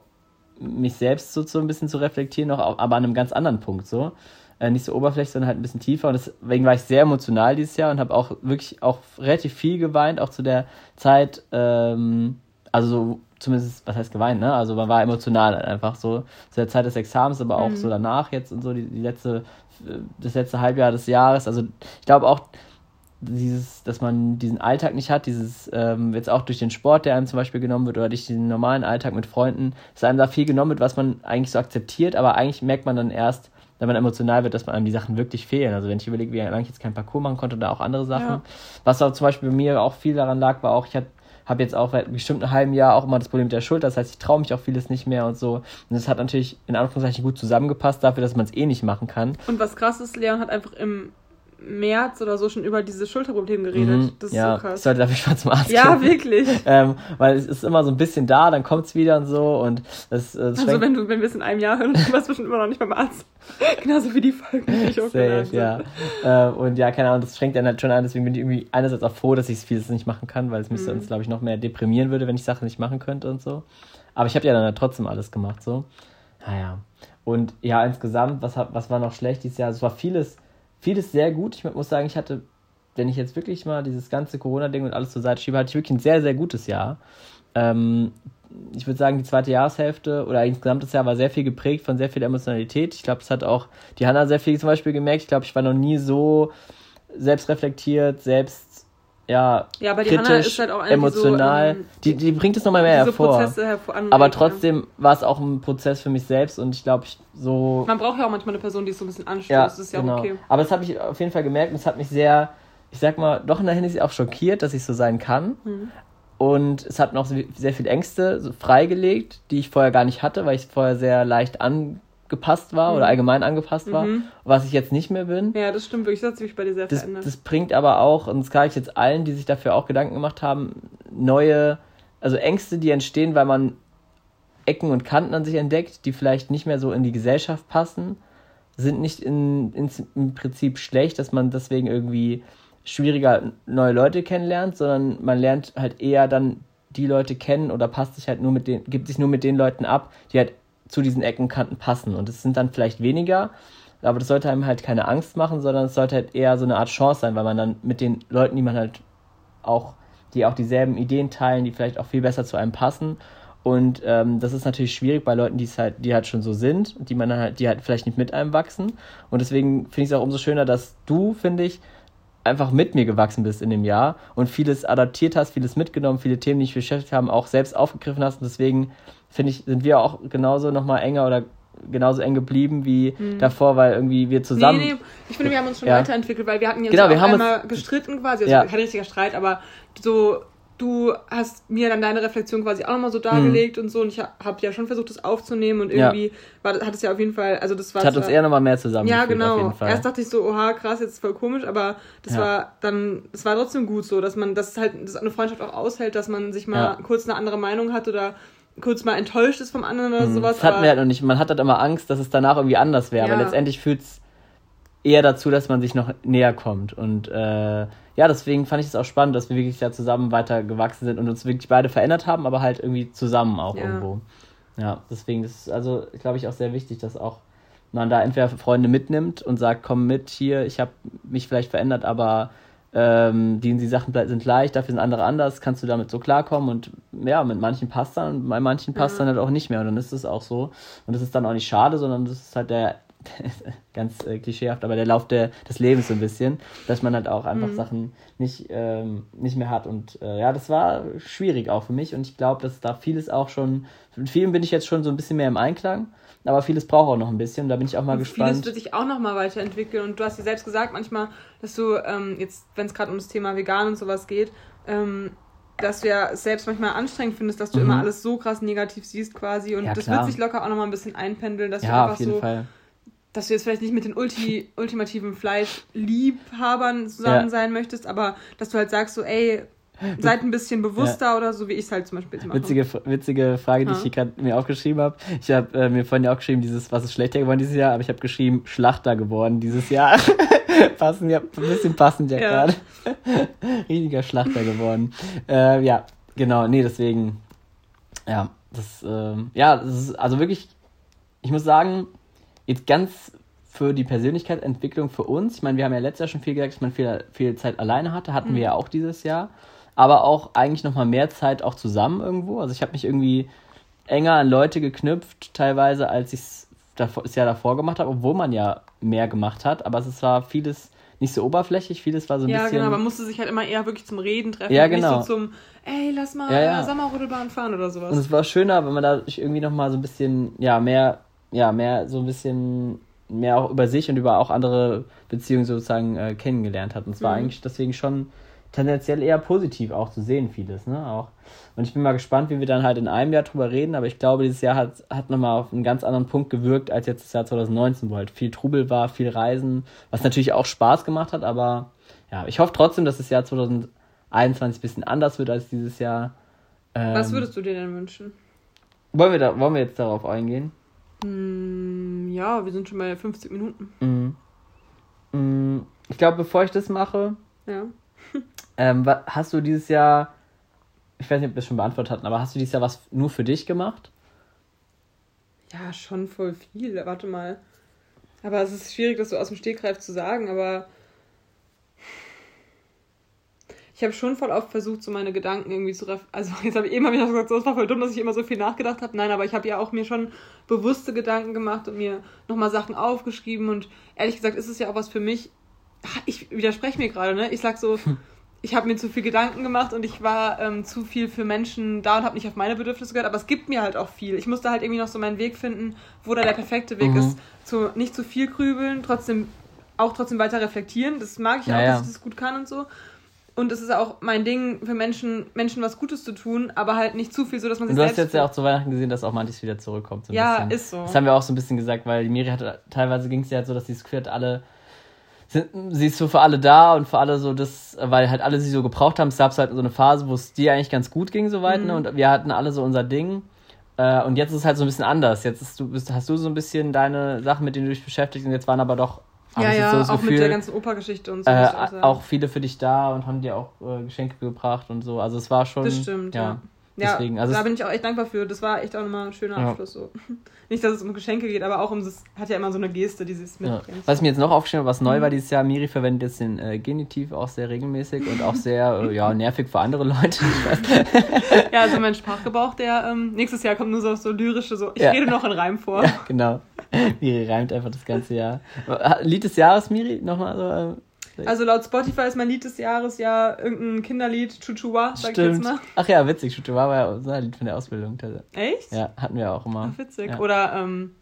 mich selbst so, so ein bisschen zu reflektieren, noch, aber an einem ganz anderen Punkt so. Äh, nicht so oberflächlich, sondern halt ein bisschen tiefer. Und deswegen war ich sehr emotional dieses Jahr und habe auch wirklich auch relativ viel geweint, auch zu der Zeit, ähm, also so zumindest, was heißt geweint, ne? Also man war emotional einfach so zu der Zeit des Examens, aber auch mhm. so danach jetzt und so die, die letzte, das letzte Halbjahr des Jahres. Also ich glaube auch, dieses, dass man diesen Alltag nicht hat, dieses, ähm, jetzt auch durch den Sport, der einem zum Beispiel genommen wird, oder durch den normalen Alltag mit Freunden, dass einem da viel genommen wird, was man eigentlich so akzeptiert, aber eigentlich merkt man dann erst, wenn man emotional wird, dass man einem die Sachen wirklich fehlen. Also wenn ich überlege, wie lange ich jetzt kein Parcours machen konnte oder auch andere Sachen. Ja. Was auch zum Beispiel bei mir auch viel daran lag, war auch, ich hatte habe jetzt auch seit bestimmt einem halben Jahr auch immer das Problem mit der Schulter. Das heißt, ich traue mich auch vieles nicht mehr und so. Und das hat natürlich in Anführungszeichen gut zusammengepasst dafür, dass man es eh nicht machen kann. Und was krass ist, Leon hat einfach im März oder so schon über dieses Schulterproblem geredet. Mhm, das ist ja, so krass. Ich sollte dafür mal zum Arzt <laughs> Ja, gehen. wirklich. ähm, weil es ist immer so ein bisschen da, dann kommt es wieder und so. Und das, das also wenn du, wenn wir es in einem Jahr hören, <laughs> dann warst du schon immer noch nicht beim Arzt. <laughs> Genauso wie die Folgen, die ich auch Safe, ja. Äh, und ja, keine Ahnung, das schränkt dann halt schon an. Deswegen bin ich irgendwie einerseits auch froh, dass ich vieles nicht machen kann, weil es mich mhm. sonst, glaube ich, noch mehr deprimieren würde, wenn ich Sachen nicht machen könnte und so. Aber ich habe ja dann halt trotzdem alles gemacht, so. Naja. Und ja, insgesamt, was, was war noch schlecht dieses Jahr? Es war vieles, vieles sehr gut. Ich muss sagen, ich hatte, wenn ich jetzt wirklich mal dieses ganze Corona-Ding und alles zur Seite schiebe, hatte ich wirklich ein sehr, sehr gutes Jahr. Ähm, ich würde sagen, die zweite Jahreshälfte oder insgesamt das Jahr war sehr viel geprägt von sehr viel Emotionalität. Ich glaube, das hat auch die Hanna sehr viel zum Beispiel gemerkt. Ich glaube, ich war noch nie so selbstreflektiert, selbst ja, ja aber die kritisch, halt auch emotional. So, ähm, die, die bringt es nochmal mehr hervor. Hervor aber trotzdem ja. war es auch ein Prozess für mich selbst und ich glaube, ich so. Man braucht ja auch manchmal eine Person, die es so ein bisschen anstößt. Ja, das ist ja genau. okay. Aber das habe ich auf jeden Fall gemerkt und es hat mich sehr, ich sag mal, doch in der Hinsicht auch schockiert, dass ich so sein kann. Mhm. Und es hat noch sehr viel Ängste so freigelegt, die ich vorher gar nicht hatte, weil ich vorher sehr leicht angepasst war mhm. oder allgemein angepasst war, mhm. was ich jetzt nicht mehr bin. Ja, das stimmt wirklich. Das hat sich bei dir sehr das, verändert. Das bringt aber auch, und das kann ich jetzt allen, die sich dafür auch Gedanken gemacht haben, neue, also Ängste, die entstehen, weil man Ecken und Kanten an sich entdeckt, die vielleicht nicht mehr so in die Gesellschaft passen, sind nicht in, in, im Prinzip schlecht, dass man deswegen irgendwie schwieriger neue Leute kennenlernt, sondern man lernt halt eher dann die Leute kennen oder passt sich halt nur mit den, gibt sich nur mit den Leuten ab, die halt zu diesen Eckenkanten passen. Und es sind dann vielleicht weniger, aber das sollte einem halt keine Angst machen, sondern es sollte halt eher so eine Art Chance sein, weil man dann mit den Leuten, die man halt auch, die auch dieselben Ideen teilen, die vielleicht auch viel besser zu einem passen. Und ähm, das ist natürlich schwierig bei Leuten, die es halt, die halt schon so sind, die man halt, die halt vielleicht nicht mit einem wachsen. Und deswegen finde ich es auch umso schöner, dass du, finde ich, einfach mit mir gewachsen bist in dem Jahr und vieles adaptiert hast, vieles mitgenommen, viele Themen, die dich beschäftigt haben, auch selbst aufgegriffen hast. Und deswegen finde ich, sind wir auch genauso nochmal enger oder genauso eng geblieben wie mhm. davor, weil irgendwie wir zusammen. Nee, nee, ich finde, wir haben uns schon ja. weiterentwickelt, weil wir hatten jetzt genau, wir haben einmal gestritten quasi, also ja. kein richtiger Streit, aber so du hast mir dann deine Reflexion quasi auch nochmal so dargelegt mhm. und so und ich habe ja schon versucht, das aufzunehmen und irgendwie ja. war, hat es ja auf jeden Fall, also das war... Das hat uns eher nochmal mehr zusammen. Ja, genau. Erst dachte ich so, oha, krass, jetzt ist voll komisch, aber das ja. war dann, es war trotzdem gut so, dass man, dass halt, dass eine Freundschaft auch aushält, dass man sich mal ja. kurz eine andere Meinung hat oder kurz mal enttäuscht ist vom anderen oder mhm. sowas. Das hatten wir halt noch nicht. Man hat halt immer Angst, dass es danach irgendwie anders wäre, aber letztendlich fühlt es eher dazu, dass man sich noch näher kommt und äh, ja, deswegen fand ich es auch spannend, dass wir wirklich da zusammen weiter gewachsen sind und uns wirklich beide verändert haben, aber halt irgendwie zusammen auch ja. irgendwo. Ja, deswegen ist es also, glaube ich, auch sehr wichtig, dass auch man da entweder Freunde mitnimmt und sagt, komm mit hier, ich habe mich vielleicht verändert, aber ähm, die, die Sachen sind leicht, dafür sind andere anders, kannst du damit so klarkommen und ja, mit manchen passt dann und bei manchen passt mhm. dann halt auch nicht mehr und dann ist es auch so und das ist dann auch nicht schade, sondern das ist halt der <laughs> ganz äh, klischeehaft, aber der Lauf der, des Lebens so ein bisschen, dass man halt auch einfach mhm. Sachen nicht, ähm, nicht mehr hat. Und äh, ja, das war schwierig auch für mich und ich glaube, dass da vieles auch schon, mit vielen bin ich jetzt schon so ein bisschen mehr im Einklang, aber vieles braucht auch noch ein bisschen. Da bin ich auch mal und gespannt. Vieles wird sich auch noch mal weiterentwickeln und du hast ja selbst gesagt manchmal, dass du ähm, jetzt, wenn es gerade um das Thema Vegan und sowas geht, ähm, dass du ja selbst manchmal anstrengend findest, dass du mhm. immer alles so krass negativ siehst quasi und ja, das wird sich locker auch noch mal ein bisschen einpendeln, dass ja, du einfach auf jeden so Fall dass du jetzt vielleicht nicht mit den Ulti, ultimativen Fleischliebhabern zusammen ja. sein möchtest, aber dass du halt sagst so, ey, seid ein bisschen bewusster ja. oder so, wie ich es halt zum Beispiel mache. Witzige, witzige Frage, die ja. ich hier gerade mir aufgeschrieben habe. Ich habe äh, mir vorhin ja auch geschrieben, dieses, was ist schlechter geworden dieses Jahr, aber ich habe geschrieben, Schlachter geworden dieses Jahr. <laughs> Passen ja, ein bisschen passend ja, ja. gerade. <laughs> Riesiger Schlachter geworden. Äh, ja, genau, nee, deswegen, ja, das, äh, ja, das ist also wirklich, ich muss sagen, Jetzt ganz für die Persönlichkeitsentwicklung für uns. Ich meine, wir haben ja letztes Jahr schon viel gesagt, dass man viel, viel Zeit alleine hatte. Hatten mhm. wir ja auch dieses Jahr. Aber auch eigentlich nochmal mehr Zeit auch zusammen irgendwo. Also ich habe mich irgendwie enger an Leute geknüpft, teilweise, als ich es das Jahr davor gemacht habe, obwohl man ja mehr gemacht hat. Aber es war vieles nicht so oberflächlich, vieles war so ein ja, bisschen. Ja, genau, man musste sich halt immer eher wirklich zum Reden treffen. Ja, genau. Nicht so zum, ey, lass mal ja, ja. Sommerrodelbahn fahren oder sowas. Und es war schöner, wenn man da irgendwie nochmal so ein bisschen, ja, mehr ja, mehr so ein bisschen mehr auch über sich und über auch andere Beziehungen sozusagen äh, kennengelernt hat. Und es war mhm. eigentlich deswegen schon tendenziell eher positiv auch zu sehen, vieles, ne? Auch. Und ich bin mal gespannt, wie wir dann halt in einem Jahr drüber reden, aber ich glaube, dieses Jahr hat, hat nochmal auf einen ganz anderen Punkt gewirkt als jetzt das Jahr 2019, wo halt viel Trubel war, viel Reisen, was natürlich auch Spaß gemacht hat, aber ja, ich hoffe trotzdem, dass das Jahr 2021 ein bisschen anders wird als dieses Jahr. Ähm, was würdest du dir denn wünschen? Wollen wir, da, wollen wir jetzt darauf eingehen? Mm, ja, wir sind schon bei 50 Minuten. Mm. Mm, ich glaube, bevor ich das mache, ja. ähm, hast du dieses Jahr ich weiß nicht, ob wir es schon beantwortet hatten, aber hast du dieses Jahr was nur für dich gemacht? Ja, schon voll viel. Warte mal. Aber es ist schwierig, das so aus dem Stegreif zu sagen, aber ich habe schon voll oft versucht, so meine Gedanken irgendwie zu ref Also jetzt habe ich eben hab ich gesagt, so, das war voll dumm, dass ich immer so viel nachgedacht habe. Nein, aber ich habe ja auch mir schon bewusste Gedanken gemacht und mir nochmal Sachen aufgeschrieben und ehrlich gesagt ist es ja auch was für mich. Ich widerspreche mir gerade, ne? Ich sag so, ich habe mir zu viel Gedanken gemacht und ich war ähm, zu viel für Menschen da und habe nicht auf meine Bedürfnisse gehört, aber es gibt mir halt auch viel. Ich musste halt irgendwie noch so meinen Weg finden, wo da der perfekte Weg mhm. ist. Zu, nicht zu viel grübeln, trotzdem auch trotzdem weiter reflektieren. Das mag ich ja, auch, dass ich das gut kann und so. Und es ist auch mein Ding, für Menschen, Menschen was Gutes zu tun, aber halt nicht zu viel, so dass man sich Du hast jetzt ja auch zu Weihnachten gesehen, dass auch manches wieder zurückkommt. So ja, bisschen. ist so. Das haben wir auch so ein bisschen gesagt, weil die Miri hatte, teilweise ging es ja halt so, dass Gefühl hat, alle sind, sie ist so für alle da und für alle so das, weil halt alle sie so gebraucht haben. Es gab halt so eine Phase, wo es dir eigentlich ganz gut ging, soweit, ne? mhm. ne? Und wir hatten alle so unser Ding. Äh, und jetzt ist es halt so ein bisschen anders. Jetzt ist, du, bist, hast du so ein bisschen deine Sachen, mit denen du dich beschäftigt und jetzt waren aber doch ja, ja, so auch Gefühl, mit der ganzen Opergeschichte und so. Äh, auch viele für dich da und haben dir auch äh, Geschenke gebracht und so. Also es war schon. Das stimmt, ja. ja. Deswegen, ja, also da bin ich auch echt dankbar für. Das war echt auch nochmal ein schöner ja. Abschluss. So. <laughs> Nicht, dass es um Geschenke geht, aber auch um es hat ja immer so eine Geste, die es mitbringt. Ja. Was mir jetzt noch aufgeschrieben was neu mhm. war dieses Jahr, Miri verwendet jetzt den äh, Genitiv auch sehr regelmäßig und auch sehr äh, ja, nervig für andere Leute. <laughs> ja, also mein Sprachgebrauch, der ähm, nächstes Jahr kommt nur so, so lyrische, so ich rede noch in Reim vor. genau. <laughs> Miri reimt einfach das ganze Jahr. Lied des Jahres, Miri, nochmal so. Äh, also laut Spotify ist mein Lied des Jahres ja irgendein Kinderlied, Chuchua, sag Stimmt. ich jetzt mal. Ach ja, witzig, Chuchua war ja unser Lied von der Ausbildung. Echt? Ja, hatten wir auch immer. Ach, witzig. Ja. Oder, ähm,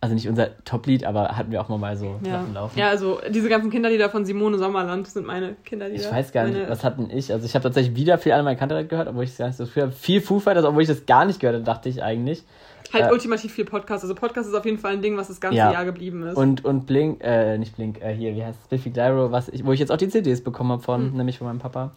also nicht unser Top-Lied, aber hatten wir auch mal so ja. laufen. Ja, also diese ganzen Kinderlieder von Simone Sommerland sind meine Kinderlieder. Ich weiß gar nicht, meine... was hatten ich? Also ich habe tatsächlich wieder viel an meiner Kante gehört, obwohl ich es gar nicht so viel Viel Foo Fighters, obwohl ich das gar nicht gehört habe, dachte ich eigentlich. Halt äh, ultimativ viel Podcast. Also Podcast ist auf jeden Fall ein Ding, was das ganze ja. Jahr geblieben ist. Und, und Blink, äh, nicht Blink, äh, hier, wie heißt es? Biffy Clyro, was ich, wo ich jetzt auch die CDs bekommen habe von, mhm. nämlich von meinem Papa.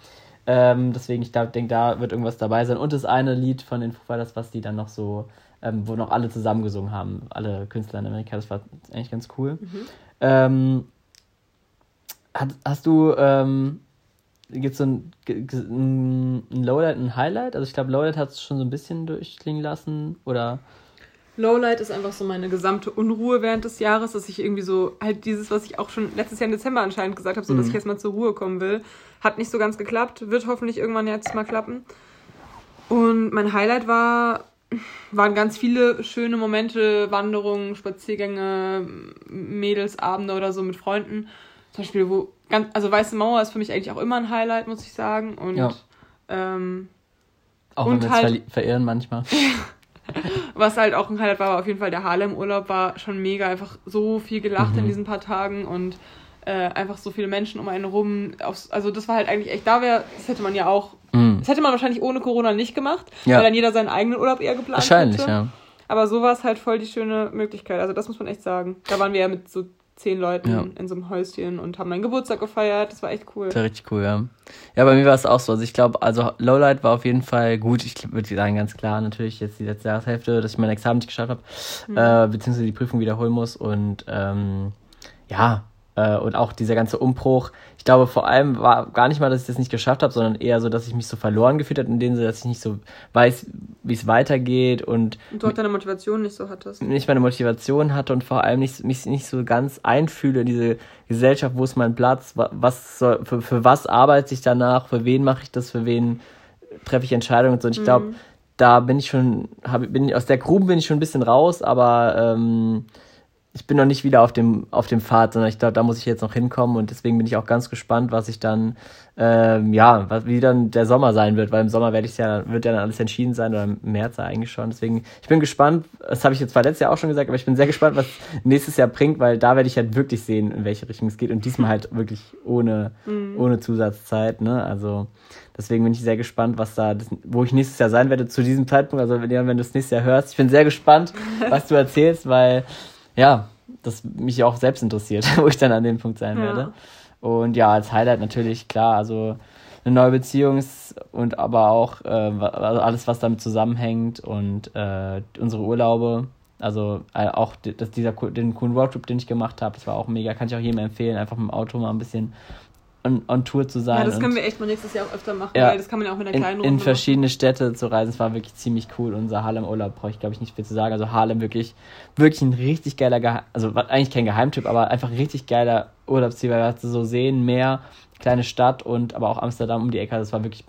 Ähm, deswegen, ich denke, da wird irgendwas dabei sein. Und das eine Lied von den Foo Fighters, was die dann noch so, ähm, wo noch alle zusammen gesungen haben, alle Künstler in Amerika, das war eigentlich ganz cool. Mhm. Ähm, hast, hast du, ähm, gibt es so ein, ein Lowlight und ein Highlight? Also ich glaube, Lowlight hat es schon so ein bisschen durchklingen lassen oder Lowlight ist einfach so meine gesamte Unruhe während des Jahres, dass ich irgendwie so halt dieses, was ich auch schon letztes Jahr im Dezember anscheinend gesagt habe, so dass mhm. ich jetzt mal zur Ruhe kommen will, hat nicht so ganz geklappt, wird hoffentlich irgendwann jetzt mal klappen. Und mein Highlight war waren ganz viele schöne Momente, Wanderungen, Spaziergänge, Mädelsabende oder so mit Freunden. Zum Beispiel, wo ganz, also Weiße Mauer ist für mich eigentlich auch immer ein Highlight, muss ich sagen. Und ja. ähm, auch und wenn wir halt, verirren manchmal. <laughs> Was halt auch ein Highlight war, war auf jeden Fall der Harlem-Urlaub, war schon mega, einfach so viel gelacht mhm. in diesen paar Tagen und äh, einfach so viele Menschen um einen rum. Aufs, also das war halt eigentlich echt, da wäre, das hätte man ja auch, mhm. das hätte man wahrscheinlich ohne Corona nicht gemacht, ja. weil dann jeder seinen eigenen Urlaub eher geplant Wahrscheinlich, hätte. ja. Aber so war es halt voll die schöne Möglichkeit. Also das muss man echt sagen. Da waren wir ja mit so zehn Leuten ja. in so einem Häuschen und haben meinen Geburtstag gefeiert. Das war echt cool. Das war richtig cool, ja. Ja, bei mir war es auch so. Also ich glaube, also Lowlight war auf jeden Fall gut. Ich würde sagen, ganz klar, natürlich jetzt die letzte Jahreshälfte, dass ich mein Examen nicht geschafft habe, mhm. äh, beziehungsweise die Prüfung wiederholen muss. Und ähm, ja, äh, und auch dieser ganze Umbruch. Ich glaube, vor allem war gar nicht mal, dass ich das nicht geschafft habe, sondern eher so, dass ich mich so verloren gefühlt habe, in dem Sinne, dass ich nicht so weiß, wie es weitergeht und, und du auch deine Motivation nicht so hattest. Nicht meine Motivation hatte und vor allem nicht, mich nicht so ganz einfühle in diese Gesellschaft, wo ist mein Platz, was soll, für, für was arbeite ich danach, für wen mache ich das, für wen treffe ich Entscheidungen und so. Und ich glaube, mhm. da bin ich schon, hab, bin, aus der Grube bin ich schon ein bisschen raus, aber ähm, ich bin noch nicht wieder auf dem, auf dem Pfad, sondern ich glaube, da muss ich jetzt noch hinkommen und deswegen bin ich auch ganz gespannt, was ich dann, ähm, ja, was, wie dann der Sommer sein wird, weil im Sommer werde ich ja, wird ja dann alles entschieden sein oder im März eigentlich schon. Deswegen, ich bin gespannt, das habe ich jetzt zwar letztes Jahr auch schon gesagt, aber ich bin sehr gespannt, was nächstes Jahr bringt, weil da werde ich halt wirklich sehen, in welche Richtung es geht und diesmal halt wirklich ohne, mhm. ohne Zusatzzeit, ne, also, Deswegen bin ich sehr gespannt, was da, wo ich nächstes Jahr sein werde zu diesem Zeitpunkt. Also wenn, wenn du das nächste Jahr hörst, ich bin sehr gespannt, was du erzählst, weil ja, das mich auch selbst interessiert, <laughs> wo ich dann an dem Punkt sein ja. werde. Und ja, als Highlight natürlich, klar, also eine neue Beziehung und aber auch äh, also alles, was damit zusammenhängt und äh, unsere Urlaube. Also äh, auch das, dieser, den coolen Roadtrip, den ich gemacht habe, das war auch mega, kann ich auch jedem empfehlen, einfach mit dem Auto mal ein bisschen on, on Tour zu sein. Ja, das können wir echt mal nächstes Jahr auch öfter machen, Ja. weil das kann man ja auch mit der in, kleinen in Runde machen. verschiedene Städte zu reisen. Es war wirklich ziemlich cool. Unser Harlem-Urlaub brauche ich, glaube ich, nicht viel zu sagen. Also Harlem wirklich, wirklich ein richtig geiler, Gehe also eigentlich kein Geheimtipp, aber einfach ein richtig geiler Urlaubsziel, weil wir so Seen, Meer, kleine Stadt und aber auch Amsterdam um die Ecke. Das war wirklich,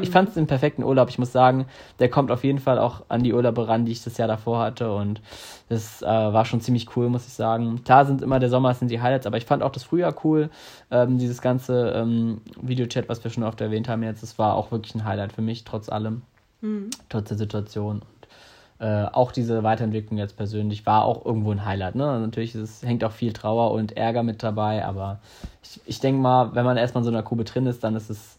ich fand es den perfekten Urlaub. Ich muss sagen, der kommt auf jeden Fall auch an die Urlaube ran, die ich das Jahr davor hatte und das äh, war schon ziemlich cool, muss ich sagen. Klar sind immer der Sommer sind die Highlights, aber ich fand auch das Frühjahr cool. Ähm, dieses ganze ähm, Videochat, was wir schon oft erwähnt haben jetzt, das war auch wirklich ein Highlight für mich, trotz allem, Mhm. trotz der Situation. Und äh, auch diese Weiterentwicklung jetzt persönlich war auch irgendwo ein Highlight. Ne? Natürlich ist hängt auch viel Trauer und Ärger mit dabei, aber ich, ich denke mal, wenn man erstmal in so einer Grube drin ist, dann ist es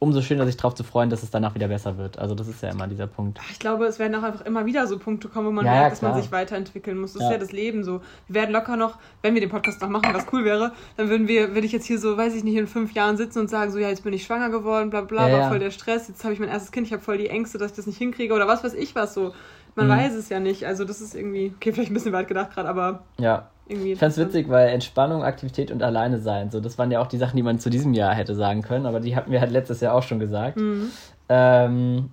umso schöner, sich darauf zu freuen, dass es danach wieder besser wird. Also das ist ja immer dieser Punkt. Ich glaube, es werden auch einfach immer wieder so Punkte kommen, wo man Ja, merkt, ja, dass man sich weiterentwickeln muss. Das Ja. ist ja das Leben so. Wir werden locker noch, wenn wir den Podcast noch machen, was cool wäre, dann würden wir, würde ich jetzt hier so, weiß ich nicht, in fünf Jahren sitzen und sagen, so, ja, jetzt bin ich schwanger geworden, bla bla, war voll der Stress, jetzt habe ich mein erstes Kind, ich habe voll die Ängste, dass ich das nicht hinkriege oder was weiß ich was so. Man Mhm. weiß es ja nicht. Also das ist irgendwie, okay, vielleicht ein bisschen weit gedacht gerade, aber Ja, irgendwie. Ich fand's witzig, weil Entspannung, Aktivität und alleine sein, so das waren ja auch die Sachen, die man zu diesem Jahr hätte sagen können, aber die hatten wir halt letztes Jahr auch schon gesagt. Mhm. Ähm,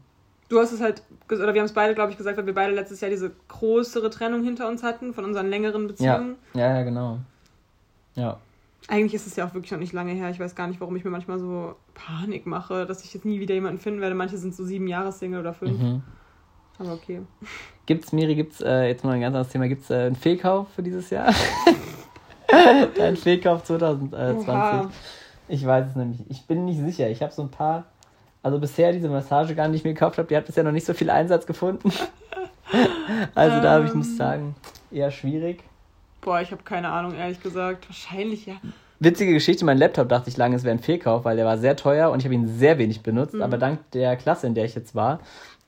Du hast es halt, oder wir haben es beide, glaube ich, gesagt, weil wir beide letztes Jahr diese größere Trennung hinter uns hatten von unseren längeren ja, Beziehungen. ja, ja, genau. Ja, Eigentlich ist es ja auch wirklich noch nicht lange her. Ich weiß gar nicht, warum ich mir manchmal so Panik mache, dass ich jetzt nie wieder jemanden finden werde. Manche sind so sieben Jahre Single oder fünf. mhm. Aber okay. Gibt's, Miri, gibt's, äh, jetzt mal ein ganz anderes Thema, gibt's äh, einen Fehlkauf für dieses Jahr? <laughs> Ein Fehlkauf 2020. Oha. Ich weiß es nämlich. Ich bin nicht sicher. Ich habe so ein paar, also bisher diese Massage gar nicht mehr gekauft habe, die hat bisher noch nicht so viel Einsatz gefunden. <laughs> also da habe ich, muss Ähm. sagen, eher schwierig. Boah, ich habe keine Ahnung, ehrlich gesagt. Wahrscheinlich ja. Witzige Geschichte, mein Laptop dachte ich lange, es wäre ein Fehlkauf, weil der war sehr teuer und ich habe ihn sehr wenig benutzt. Mhm. Aber dank der Klasse, in der ich jetzt war,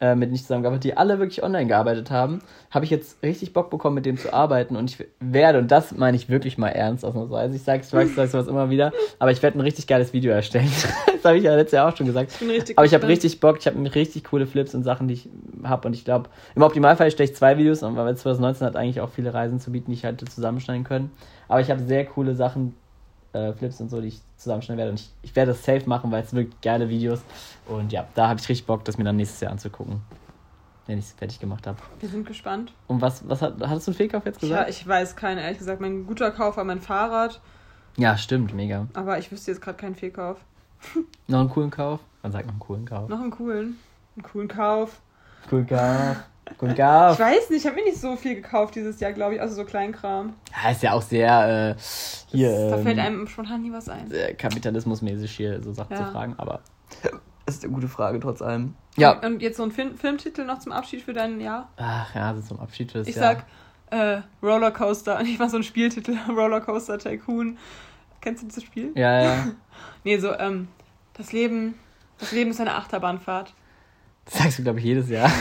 äh, mit ich zusammengearbeitet, die alle wirklich online gearbeitet haben, habe ich jetzt richtig Bock bekommen, mit dem zu arbeiten. Und ich werde, und das meine ich wirklich mal ernst ausnahmsweise, ich sage ich sag sowas immer wieder, aber ich werde ein richtig geiles Video erstellen. <laughs> das habe ich ja letztes Jahr auch schon gesagt. Ich bin richtig Aber ich habe richtig Bock, ich habe richtig coole Flips und Sachen, die ich habe. Und ich glaube, im Optimalfall stelle ich zwei Videos, und weil 2019 hat eigentlich auch viele Reisen zu bieten, die ich hätte zusammenschneiden können. Aber ich habe sehr coole Sachen, äh, Flips und so, die ich zusammenschneiden werde. Und ich, ich werde das safe machen, weil es wirklich geile Videos. Und ja, da habe ich richtig Bock, das mir dann nächstes Jahr anzugucken. Wenn ich es fertig gemacht habe. Wir sind gespannt. Und was, was hat, hattest du einen Fehlkauf jetzt Ja, gesagt? ich weiß keinen, ehrlich gesagt. Mein guter Kauf war mein Fahrrad, Ja, stimmt, mega. aber ich wüsste jetzt gerade keinen Fehlkauf. <laughs> Noch einen coolen Kauf? Man sagt noch einen coolen Kauf. Noch einen coolen. Einen coolen Kauf. Coolen Kauf. Coolen Ich Kauf. weiß nicht, ich habe mir nicht so viel gekauft dieses Jahr, glaube ich. Also so Kleinkram. Ja, ist ja auch sehr äh, hier. da ähm, fällt einem spontan nie was ein. sehr kapitalismusmäßig hier so Sachen Ja. zu fragen, aber <laughs> das ist eine gute Frage trotz allem. Ja. Und jetzt so ein Film Filmtitel noch zum Abschied für dein Jahr. Ach ja, das ist zum Abschied für das Ich Jahr. sag äh, Rollercoaster. <laughs> Ich mach so ein Spieltitel. <laughs> Rollercoaster Tycoon. Kennst du dieses Spiel? Ja, ja. Nee, so, ähm, das Leben, das Leben ist eine Achterbahnfahrt. Das sagst du, glaube ich, jedes Jahr.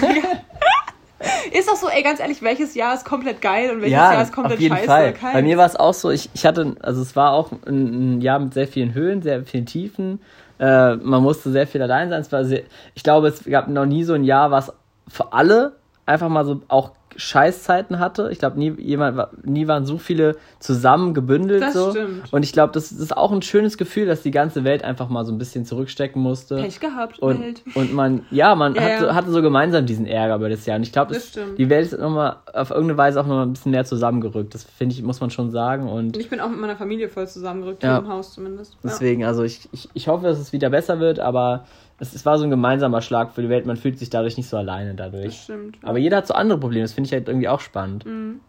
Ist doch so, ey, ganz ehrlich, welches Jahr ist komplett geil und welches ja, Jahr ist komplett auf jeden scheiße? Fall. Bei mir war es auch so, ich, ich hatte, also es war auch ein, ein Jahr mit sehr vielen Höhen, sehr vielen Tiefen. Äh, man musste sehr viel allein sein. Es war sehr, ich glaube, es gab noch nie so ein Jahr, was für alle einfach mal so auch Scheißzeiten hatte. Ich glaube, nie, jemand, nie waren so viele zusammen gebündelt. Das so. stimmt. Und ich glaube, das ist auch ein schönes Gefühl, dass die ganze Welt einfach mal so ein bisschen zurückstecken musste. Pech gehabt, Und, Welt. und man, ja, man Ja, hatte, ja. hatte so gemeinsam diesen Ärger über das Jahr. Und ich glaube, die Welt ist nochmal auf irgendeine Weise auch nochmal ein bisschen mehr zusammengerückt. Das finde ich, muss man schon sagen. Und Und ich bin auch mit meiner Familie voll zusammengerückt, Ja. hier im Haus zumindest. Deswegen, also ich, ich, ich hoffe, dass es wieder besser wird, aber es, es war so ein gemeinsamer Schlag für die Welt. Man fühlt sich dadurch nicht so alleine Das dadurch. stimmt. Aber jeder hat so andere Probleme. Das finde ich halt irgendwie auch spannend. Und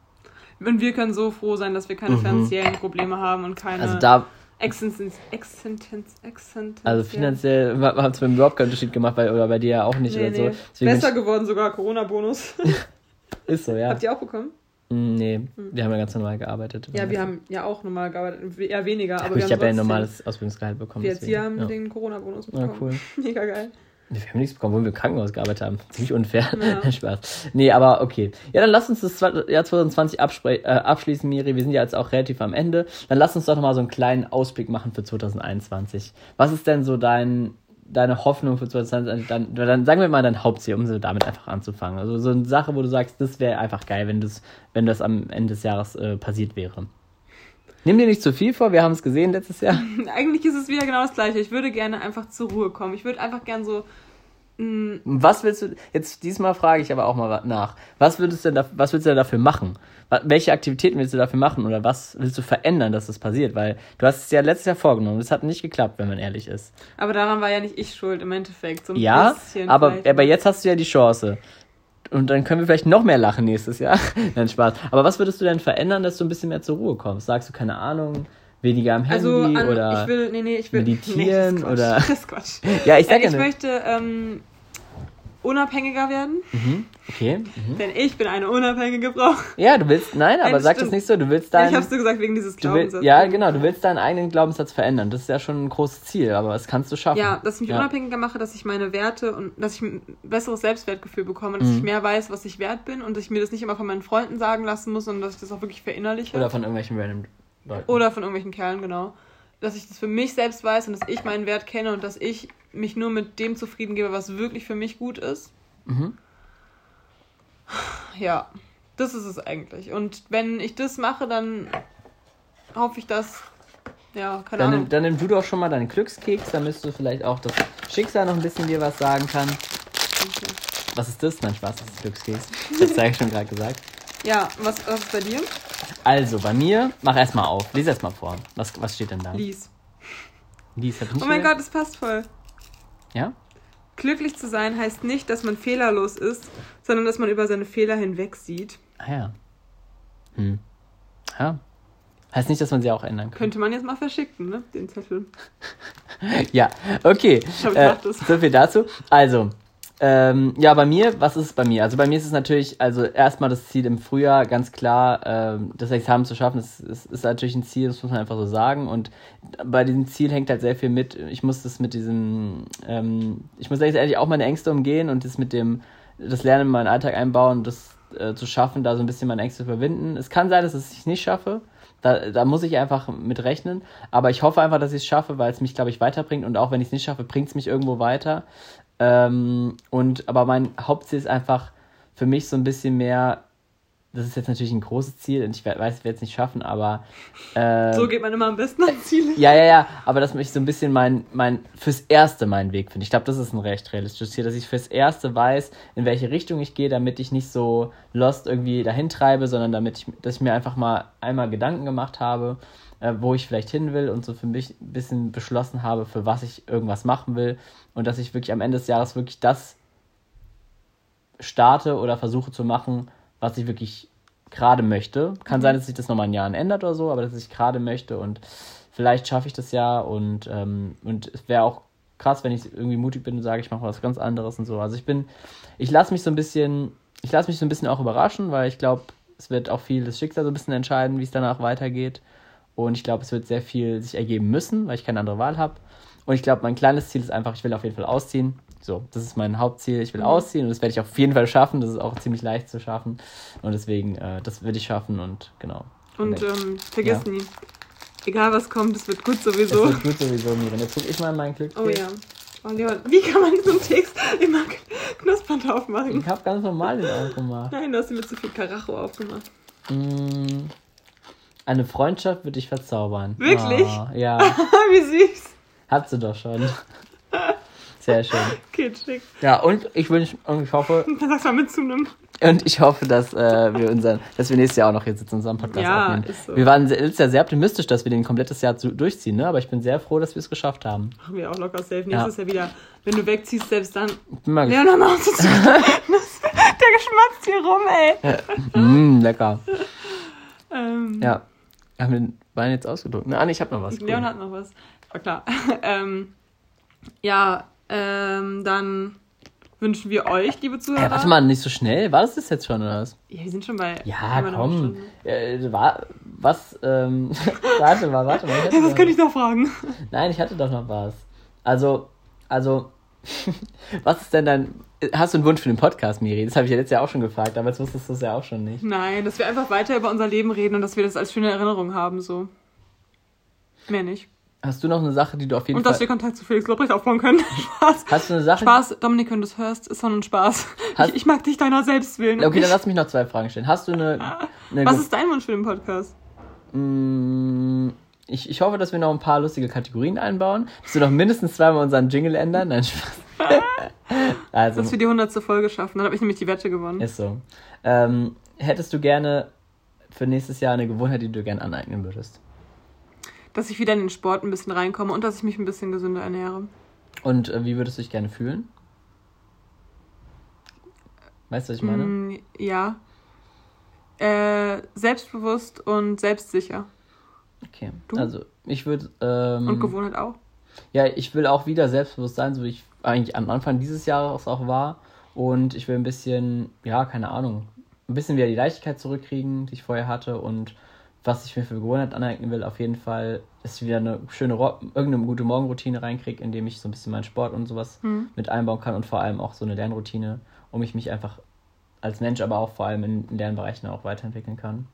wir können so froh sein, dass wir keine Mhm. finanziellen Probleme haben und keine Also da, Existenz, Existenz, Existenz, also finanziell <laughs> hat es mir überhaupt keinen Unterschied gemacht, weil, oder bei dir ja auch nicht Nee, oder so. nee. Deswegen Besser geworden sogar, Corona-Bonus. <laughs> ist so, ja. Habt ihr auch bekommen? Nee, wir haben ja ganz normal gearbeitet. Ja, wir haben ja auch normal gearbeitet. Eher weniger, aber wir ich habe ja ein normales Ausbildungsgehalt bekommen. Wir Erzieher deswegen, haben ja. den Corona-Bonus Ja, bekommen. cool. <laughs> Mega geil. Wir haben nichts bekommen, wo wir im Krankenhaus gearbeitet haben. Ziemlich unfair. Ja. <laughs> Spaß. Nee, aber okay. Ja, dann lass uns das Jahr 2020 abspre- äh, abschließen, Miri. Wir sind ja jetzt auch relativ am Ende. Dann lass uns doch nochmal so einen kleinen Ausblick machen für 2021. Was ist denn so dein, deine Hoffnung für 2020? Dann, dann sagen wir mal dein Hauptziel, um so damit einfach anzufangen. Also so eine Sache, wo du sagst, das wäre einfach geil, wenn das, wenn das am Ende des Jahres äh, passiert wäre. Nimm dir nicht zu viel vor, wir haben es gesehen letztes Jahr. <laughs> Eigentlich ist es wieder genau das gleiche. Ich würde gerne einfach zur Ruhe kommen. Ich würde einfach gern so. Mh, Was willst du, jetzt diesmal frage ich aber auch mal nach. Was würdest du denn, da, was willst du denn dafür machen? Welche Aktivitäten willst du dafür machen oder was willst du verändern, dass das passiert? Weil du hast es ja letztes Jahr vorgenommen, das hat nicht geklappt, wenn man ehrlich ist. Aber daran war ja nicht ich schuld im Endeffekt. So ein Ja, bisschen aber, vielleicht. aber jetzt hast du ja die Chance. Und dann können wir vielleicht noch mehr lachen nächstes Jahr. <laughs> Nein, Spaß. Aber was würdest du denn verändern, dass du ein bisschen mehr zur Ruhe kommst? Sagst du, keine Ahnung, weniger am Handy Also, an, oder. ich will, nee, nee, ich will. meditieren <laughs> nee, das oder- <laughs> Das ist Quatsch. ja, ich Äh, sag ja ich nicht. möchte ähm, unabhängiger werden, Mhm, okay. Mhm. denn ich bin eine unabhängige Frau. Ja, du willst, nein, aber Nein, sag das nicht so. Du willst ich dein. hab's so gesagt wegen dieses Glaubenssatzes. ja, genau, du willst deinen eigenen Glaubenssatz verändern. Das ist ja schon ein großes Ziel, aber das kannst du schaffen. Ja, dass ich mich Ja. unabhängiger mache, dass ich meine Werte und dass ich ein besseres Selbstwertgefühl bekomme, dass Mhm. ich mehr weiß, was ich wert bin und dass ich mir das nicht immer von meinen Freunden sagen lassen muss, sondern dass ich das auch wirklich verinnerliche. Oder von irgendwelchen random Leuten. Oder von irgendwelchen Kerlen, genau. Dass ich das für mich selbst weiß und dass ich meinen Wert kenne und dass ich mich nur mit dem zufrieden gebe, was wirklich für mich gut ist. Mhm. Ja, das ist es eigentlich. Und wenn ich das mache, dann hoffe ich, dass. Ja, keine Dann, Ahnung. nimm, dann nimm du doch schon mal deinen Glückskeks, damit du vielleicht auch das Schicksal noch ein bisschen dir was sagen kann. Was ist das? Nein, Spaß, das ist Glückskeks. Das habe ich schon gerade gesagt. Ja, was, was ist bei dir? Also, bei mir, mach erstmal auf. Lies erst mal vor. Was, was steht denn da? Lies. Lies, hab ich nicht Oh mein gehört. Gott, das passt voll. Ja? Glücklich zu sein heißt nicht, dass man fehlerlos ist, sondern dass man über seine Fehler hinweg sieht. Ah ja. Hm. Ja. Heißt nicht, dass man sie auch ändern kann. Könnte man jetzt mal verschicken, ne? Den Zettel. <laughs> Ja, okay. hab Äh, gedacht, so viel dazu. Also, ähm, ja, bei mir, was ist es bei mir? Also bei mir ist es natürlich, also erstmal das Ziel im Frühjahr, ganz klar, ähm, das Examen zu schaffen, das ist, ist natürlich ein Ziel, das muss man einfach so sagen. Und bei diesem Ziel hängt halt sehr viel mit. Ich muss das mit diesem, ähm, ich muss eigentlich auch meine Ängste umgehen und das mit dem, das Lernen in meinen Alltag einbauen, das äh, zu schaffen, da so ein bisschen meine Ängste überwinden. Es kann sein, dass ich es nicht schaffe. Da, da muss ich einfach mit rechnen. Aber ich hoffe einfach, dass ich es schaffe, weil es mich, glaube ich, weiterbringt. Und auch wenn ich es nicht schaffe, bringt es mich irgendwo weiter. Ähm, und aber mein Hauptziel ist einfach für mich so ein bisschen mehr. Das ist jetzt natürlich ein großes Ziel und ich we- weiß, ich werde es nicht schaffen, aber äh, So geht man immer am besten an Ziele. ja, ja, ja, aber dass ich so ein bisschen mein, mein, fürs Erste meinen Weg finde. Ich glaube, das ist ein recht realistisches Ziel, dass ich fürs Erste weiß, in welche Richtung ich gehe, damit ich nicht so lost irgendwie dahin treibe, sondern damit ich, dass ich mir einfach mal einmal Gedanken gemacht habe, äh, wo ich vielleicht hin will und so für mich ein bisschen beschlossen habe, für was ich irgendwas machen will und dass ich wirklich am Ende des Jahres wirklich das starte oder versuche zu machen, was ich wirklich gerade möchte. Kann sein, dass sich das nochmal in Jahren ändert oder so, aber dass ich gerade möchte und vielleicht schaffe ich das ja und, ähm, und es wäre auch krass, wenn ich irgendwie mutig bin und sage, ich mache was ganz anderes und so. Also ich bin, ich lasse mich so ein bisschen, ich lasse mich so ein bisschen auch überraschen, weil ich glaube, es wird auch viel das Schicksal so ein bisschen entscheiden, wie es danach weitergeht. Und ich glaube, es wird sehr viel sich ergeben müssen, weil ich keine andere Wahl habe. Und ich glaube, mein kleines Ziel ist einfach, ich will auf jeden Fall ausziehen. So, das ist mein Hauptziel. Ich will ausziehen und das werde ich auf jeden Fall schaffen. Das ist auch ziemlich leicht zu schaffen. Und deswegen, äh, das will ich schaffen und genau. Und ähm, vergiss Ja. nie. Egal was kommt, es wird gut Es sowieso. wird gut sowieso, Miren. Jetzt guck ich mal in meinen Glück. Oh ja. Oh Leon, wie kann man so einen Text immer knuspernd aufmachen? Ich habe ganz normal den aufgemacht. Nein, du hast ihn mit zu viel Karacho aufgemacht. Mm, eine Freundschaft würde ich verzaubern. Wirklich? Ah, ja, <laughs> wie süß. hat sie doch schon. Sehr schön. Okay, schick. Ja, und ich wünsche und ich hoffe, <laughs> Dann sagst du mal mit zu einem. und ich hoffe, dass äh, wir unseren, dass wir nächstes Jahr auch noch hier sitzen und unseren Podcast Ja, aufnehmen. ist so. Wir waren sehr, letztes Jahr sehr optimistisch, dass wir den komplettes Jahr durchziehen, ne? Aber ich bin sehr froh, dass wir es geschafft haben. Machen wir auch locker safe. Nächstes Jahr wieder. Wenn du wegziehst, selbst dann. Bin mal hör mal auf, das- <laughs> Der geschmatzt hier rum, ey. mm, lecker. Ähm, Ja. Haben wir den Wein jetzt ausgedrückt? Nein, ich habe noch was. Cool. Leon hat noch was. War klar. <laughs> ähm, ja, ähm, dann wünschen wir euch, liebe Zuhörer. Äh, warte mal, nicht so schnell. War das das jetzt schon oder was? Ja, wir sind schon bei. Ja, komm. Äh, war, was, ähm, <laughs> warte mal, warte mal. <laughs> Doch- könnte ich noch fragen? Nein, ich hatte doch noch was. Also, also, was ist denn dein, hast du einen Wunsch für den Podcast, Miri? Das habe ich ja letztes Jahr auch schon gefragt, aber jetzt wusstest du es ja auch schon nicht. Nein, dass wir einfach weiter über unser Leben reden und dass wir das als schöne Erinnerung haben, so. Mehr nicht. Hast du noch eine Sache, die du auf jeden Und dass Fall, wir Kontakt zu Felix Lobrecht aufbauen können. <laughs> Spaß. hast du eine Sache? Spaß, Dominik, wenn du es hörst, ist doch nur ein Spaß. Hast- Ich, ich mag dich deiner selbst willen. Okay, dann lass mich noch zwei Fragen stellen. Hast du eine, eine Was ist dein Wunsch für den Podcast? Mm, ich, ich hoffe, dass wir noch ein paar lustige Kategorien einbauen. Dass wir noch mindestens zweimal unseren Jingle ändern. Nein, Spaß. <laughs> also, Dass wir die 100. Folge schaffen. Dann habe ich nämlich die Wette gewonnen. ist so. Ähm, hättest du gerne für nächstes Jahr eine Gewohnheit, die du gerne aneignen würdest? Dass ich wieder in den Sport ein bisschen reinkomme und dass ich mich ein bisschen gesünder ernähre. Und äh, wie würdest du dich gerne fühlen? Weißt du, was ich meine? Mm, ja. Äh, selbstbewusst und selbstsicher. Okay. Du? Also, ich würde. Ähm, Und Gewohnheit auch. Ja, ich will auch wieder selbstbewusst sein, so wie ich eigentlich am Anfang dieses Jahres auch war. Und ich will ein bisschen, ja, keine Ahnung, ein bisschen wieder die Leichtigkeit zurückkriegen, die ich vorher hatte. Und was ich mir für Gewohnheit aneignen will, auf jeden Fall, ist wieder eine schöne, irgendeine gute Morgenroutine reinkriege, indem ich so ein bisschen meinen Sport und sowas Hm. mit einbauen kann und vor allem auch so eine Lernroutine, um ich mich einfach als Mensch, aber auch vor allem in, in Lernbereichen auch weiterentwickeln kann.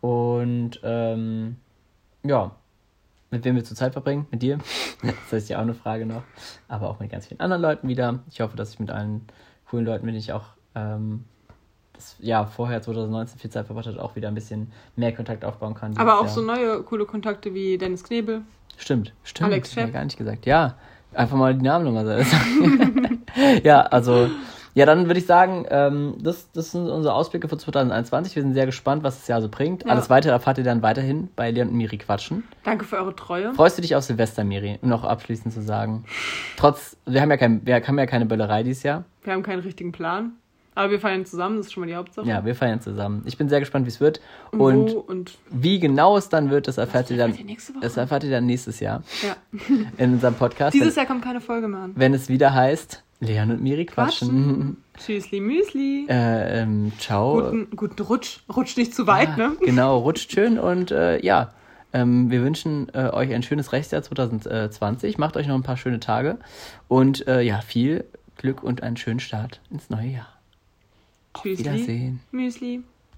Und ähm, ja, mit wem wir zur Zeit verbringen? Mit dir? <laughs> Das ist ja auch eine Frage noch. Aber auch mit ganz vielen anderen Leuten wieder. Ich hoffe, dass ich mit allen coolen Leuten, mit denen ich auch ähm, das Jahr vorher 2019 viel Zeit verbracht habe, auch wieder ein bisschen mehr Kontakt aufbauen kann. Aber auch so Jahr. neue coole Kontakte wie Dennis Knebel. Stimmt, stimmt. Alex Schepp. gar nicht gesagt. Ja, einfach mal die Namen nochmal sagen. <laughs> ja, also, ja, dann würde ich sagen, ähm, das, das sind unsere Ausblicke für 2021. Wir sind sehr gespannt, was das Jahr so bringt. Ja. Alles weitere erfahrt ihr dann weiterhin bei Leon und Miri quatschen. Danke für eure Treue. Freust du dich auf Silvester, Miri? Um noch abschließend zu sagen. Trotz, wir haben ja, kein, wir haben ja keine Böllerei dieses Jahr. Wir haben keinen richtigen Plan. Aber wir feiern zusammen, das ist schon mal die Hauptsache. Ja, wir feiern zusammen. Ich bin sehr gespannt, wie es wird. Und, Und und wie genau es dann wird, das erfahrt ihr dann, das erfahrt ihr dann nächstes Jahr ja. <laughs> in unserem Podcast. Dieses Jahr kommt keine Folge mehr an. wenn es wieder heißt, Leon und Miri quatschen. Tschüssli Müsli. Äh, ähm, ciao. Guten, guten Rutsch. Rutsch nicht zu weit, ne? <laughs> Genau, rutscht schön und äh, ja, ähm, wir wünschen äh, euch ein schönes Rechtsjahr 2020. Macht euch noch ein paar schöne Tage und äh, ja, viel Glück und einen schönen Start ins neue Jahr. Tschüssli. Wiedersehen. Müsli.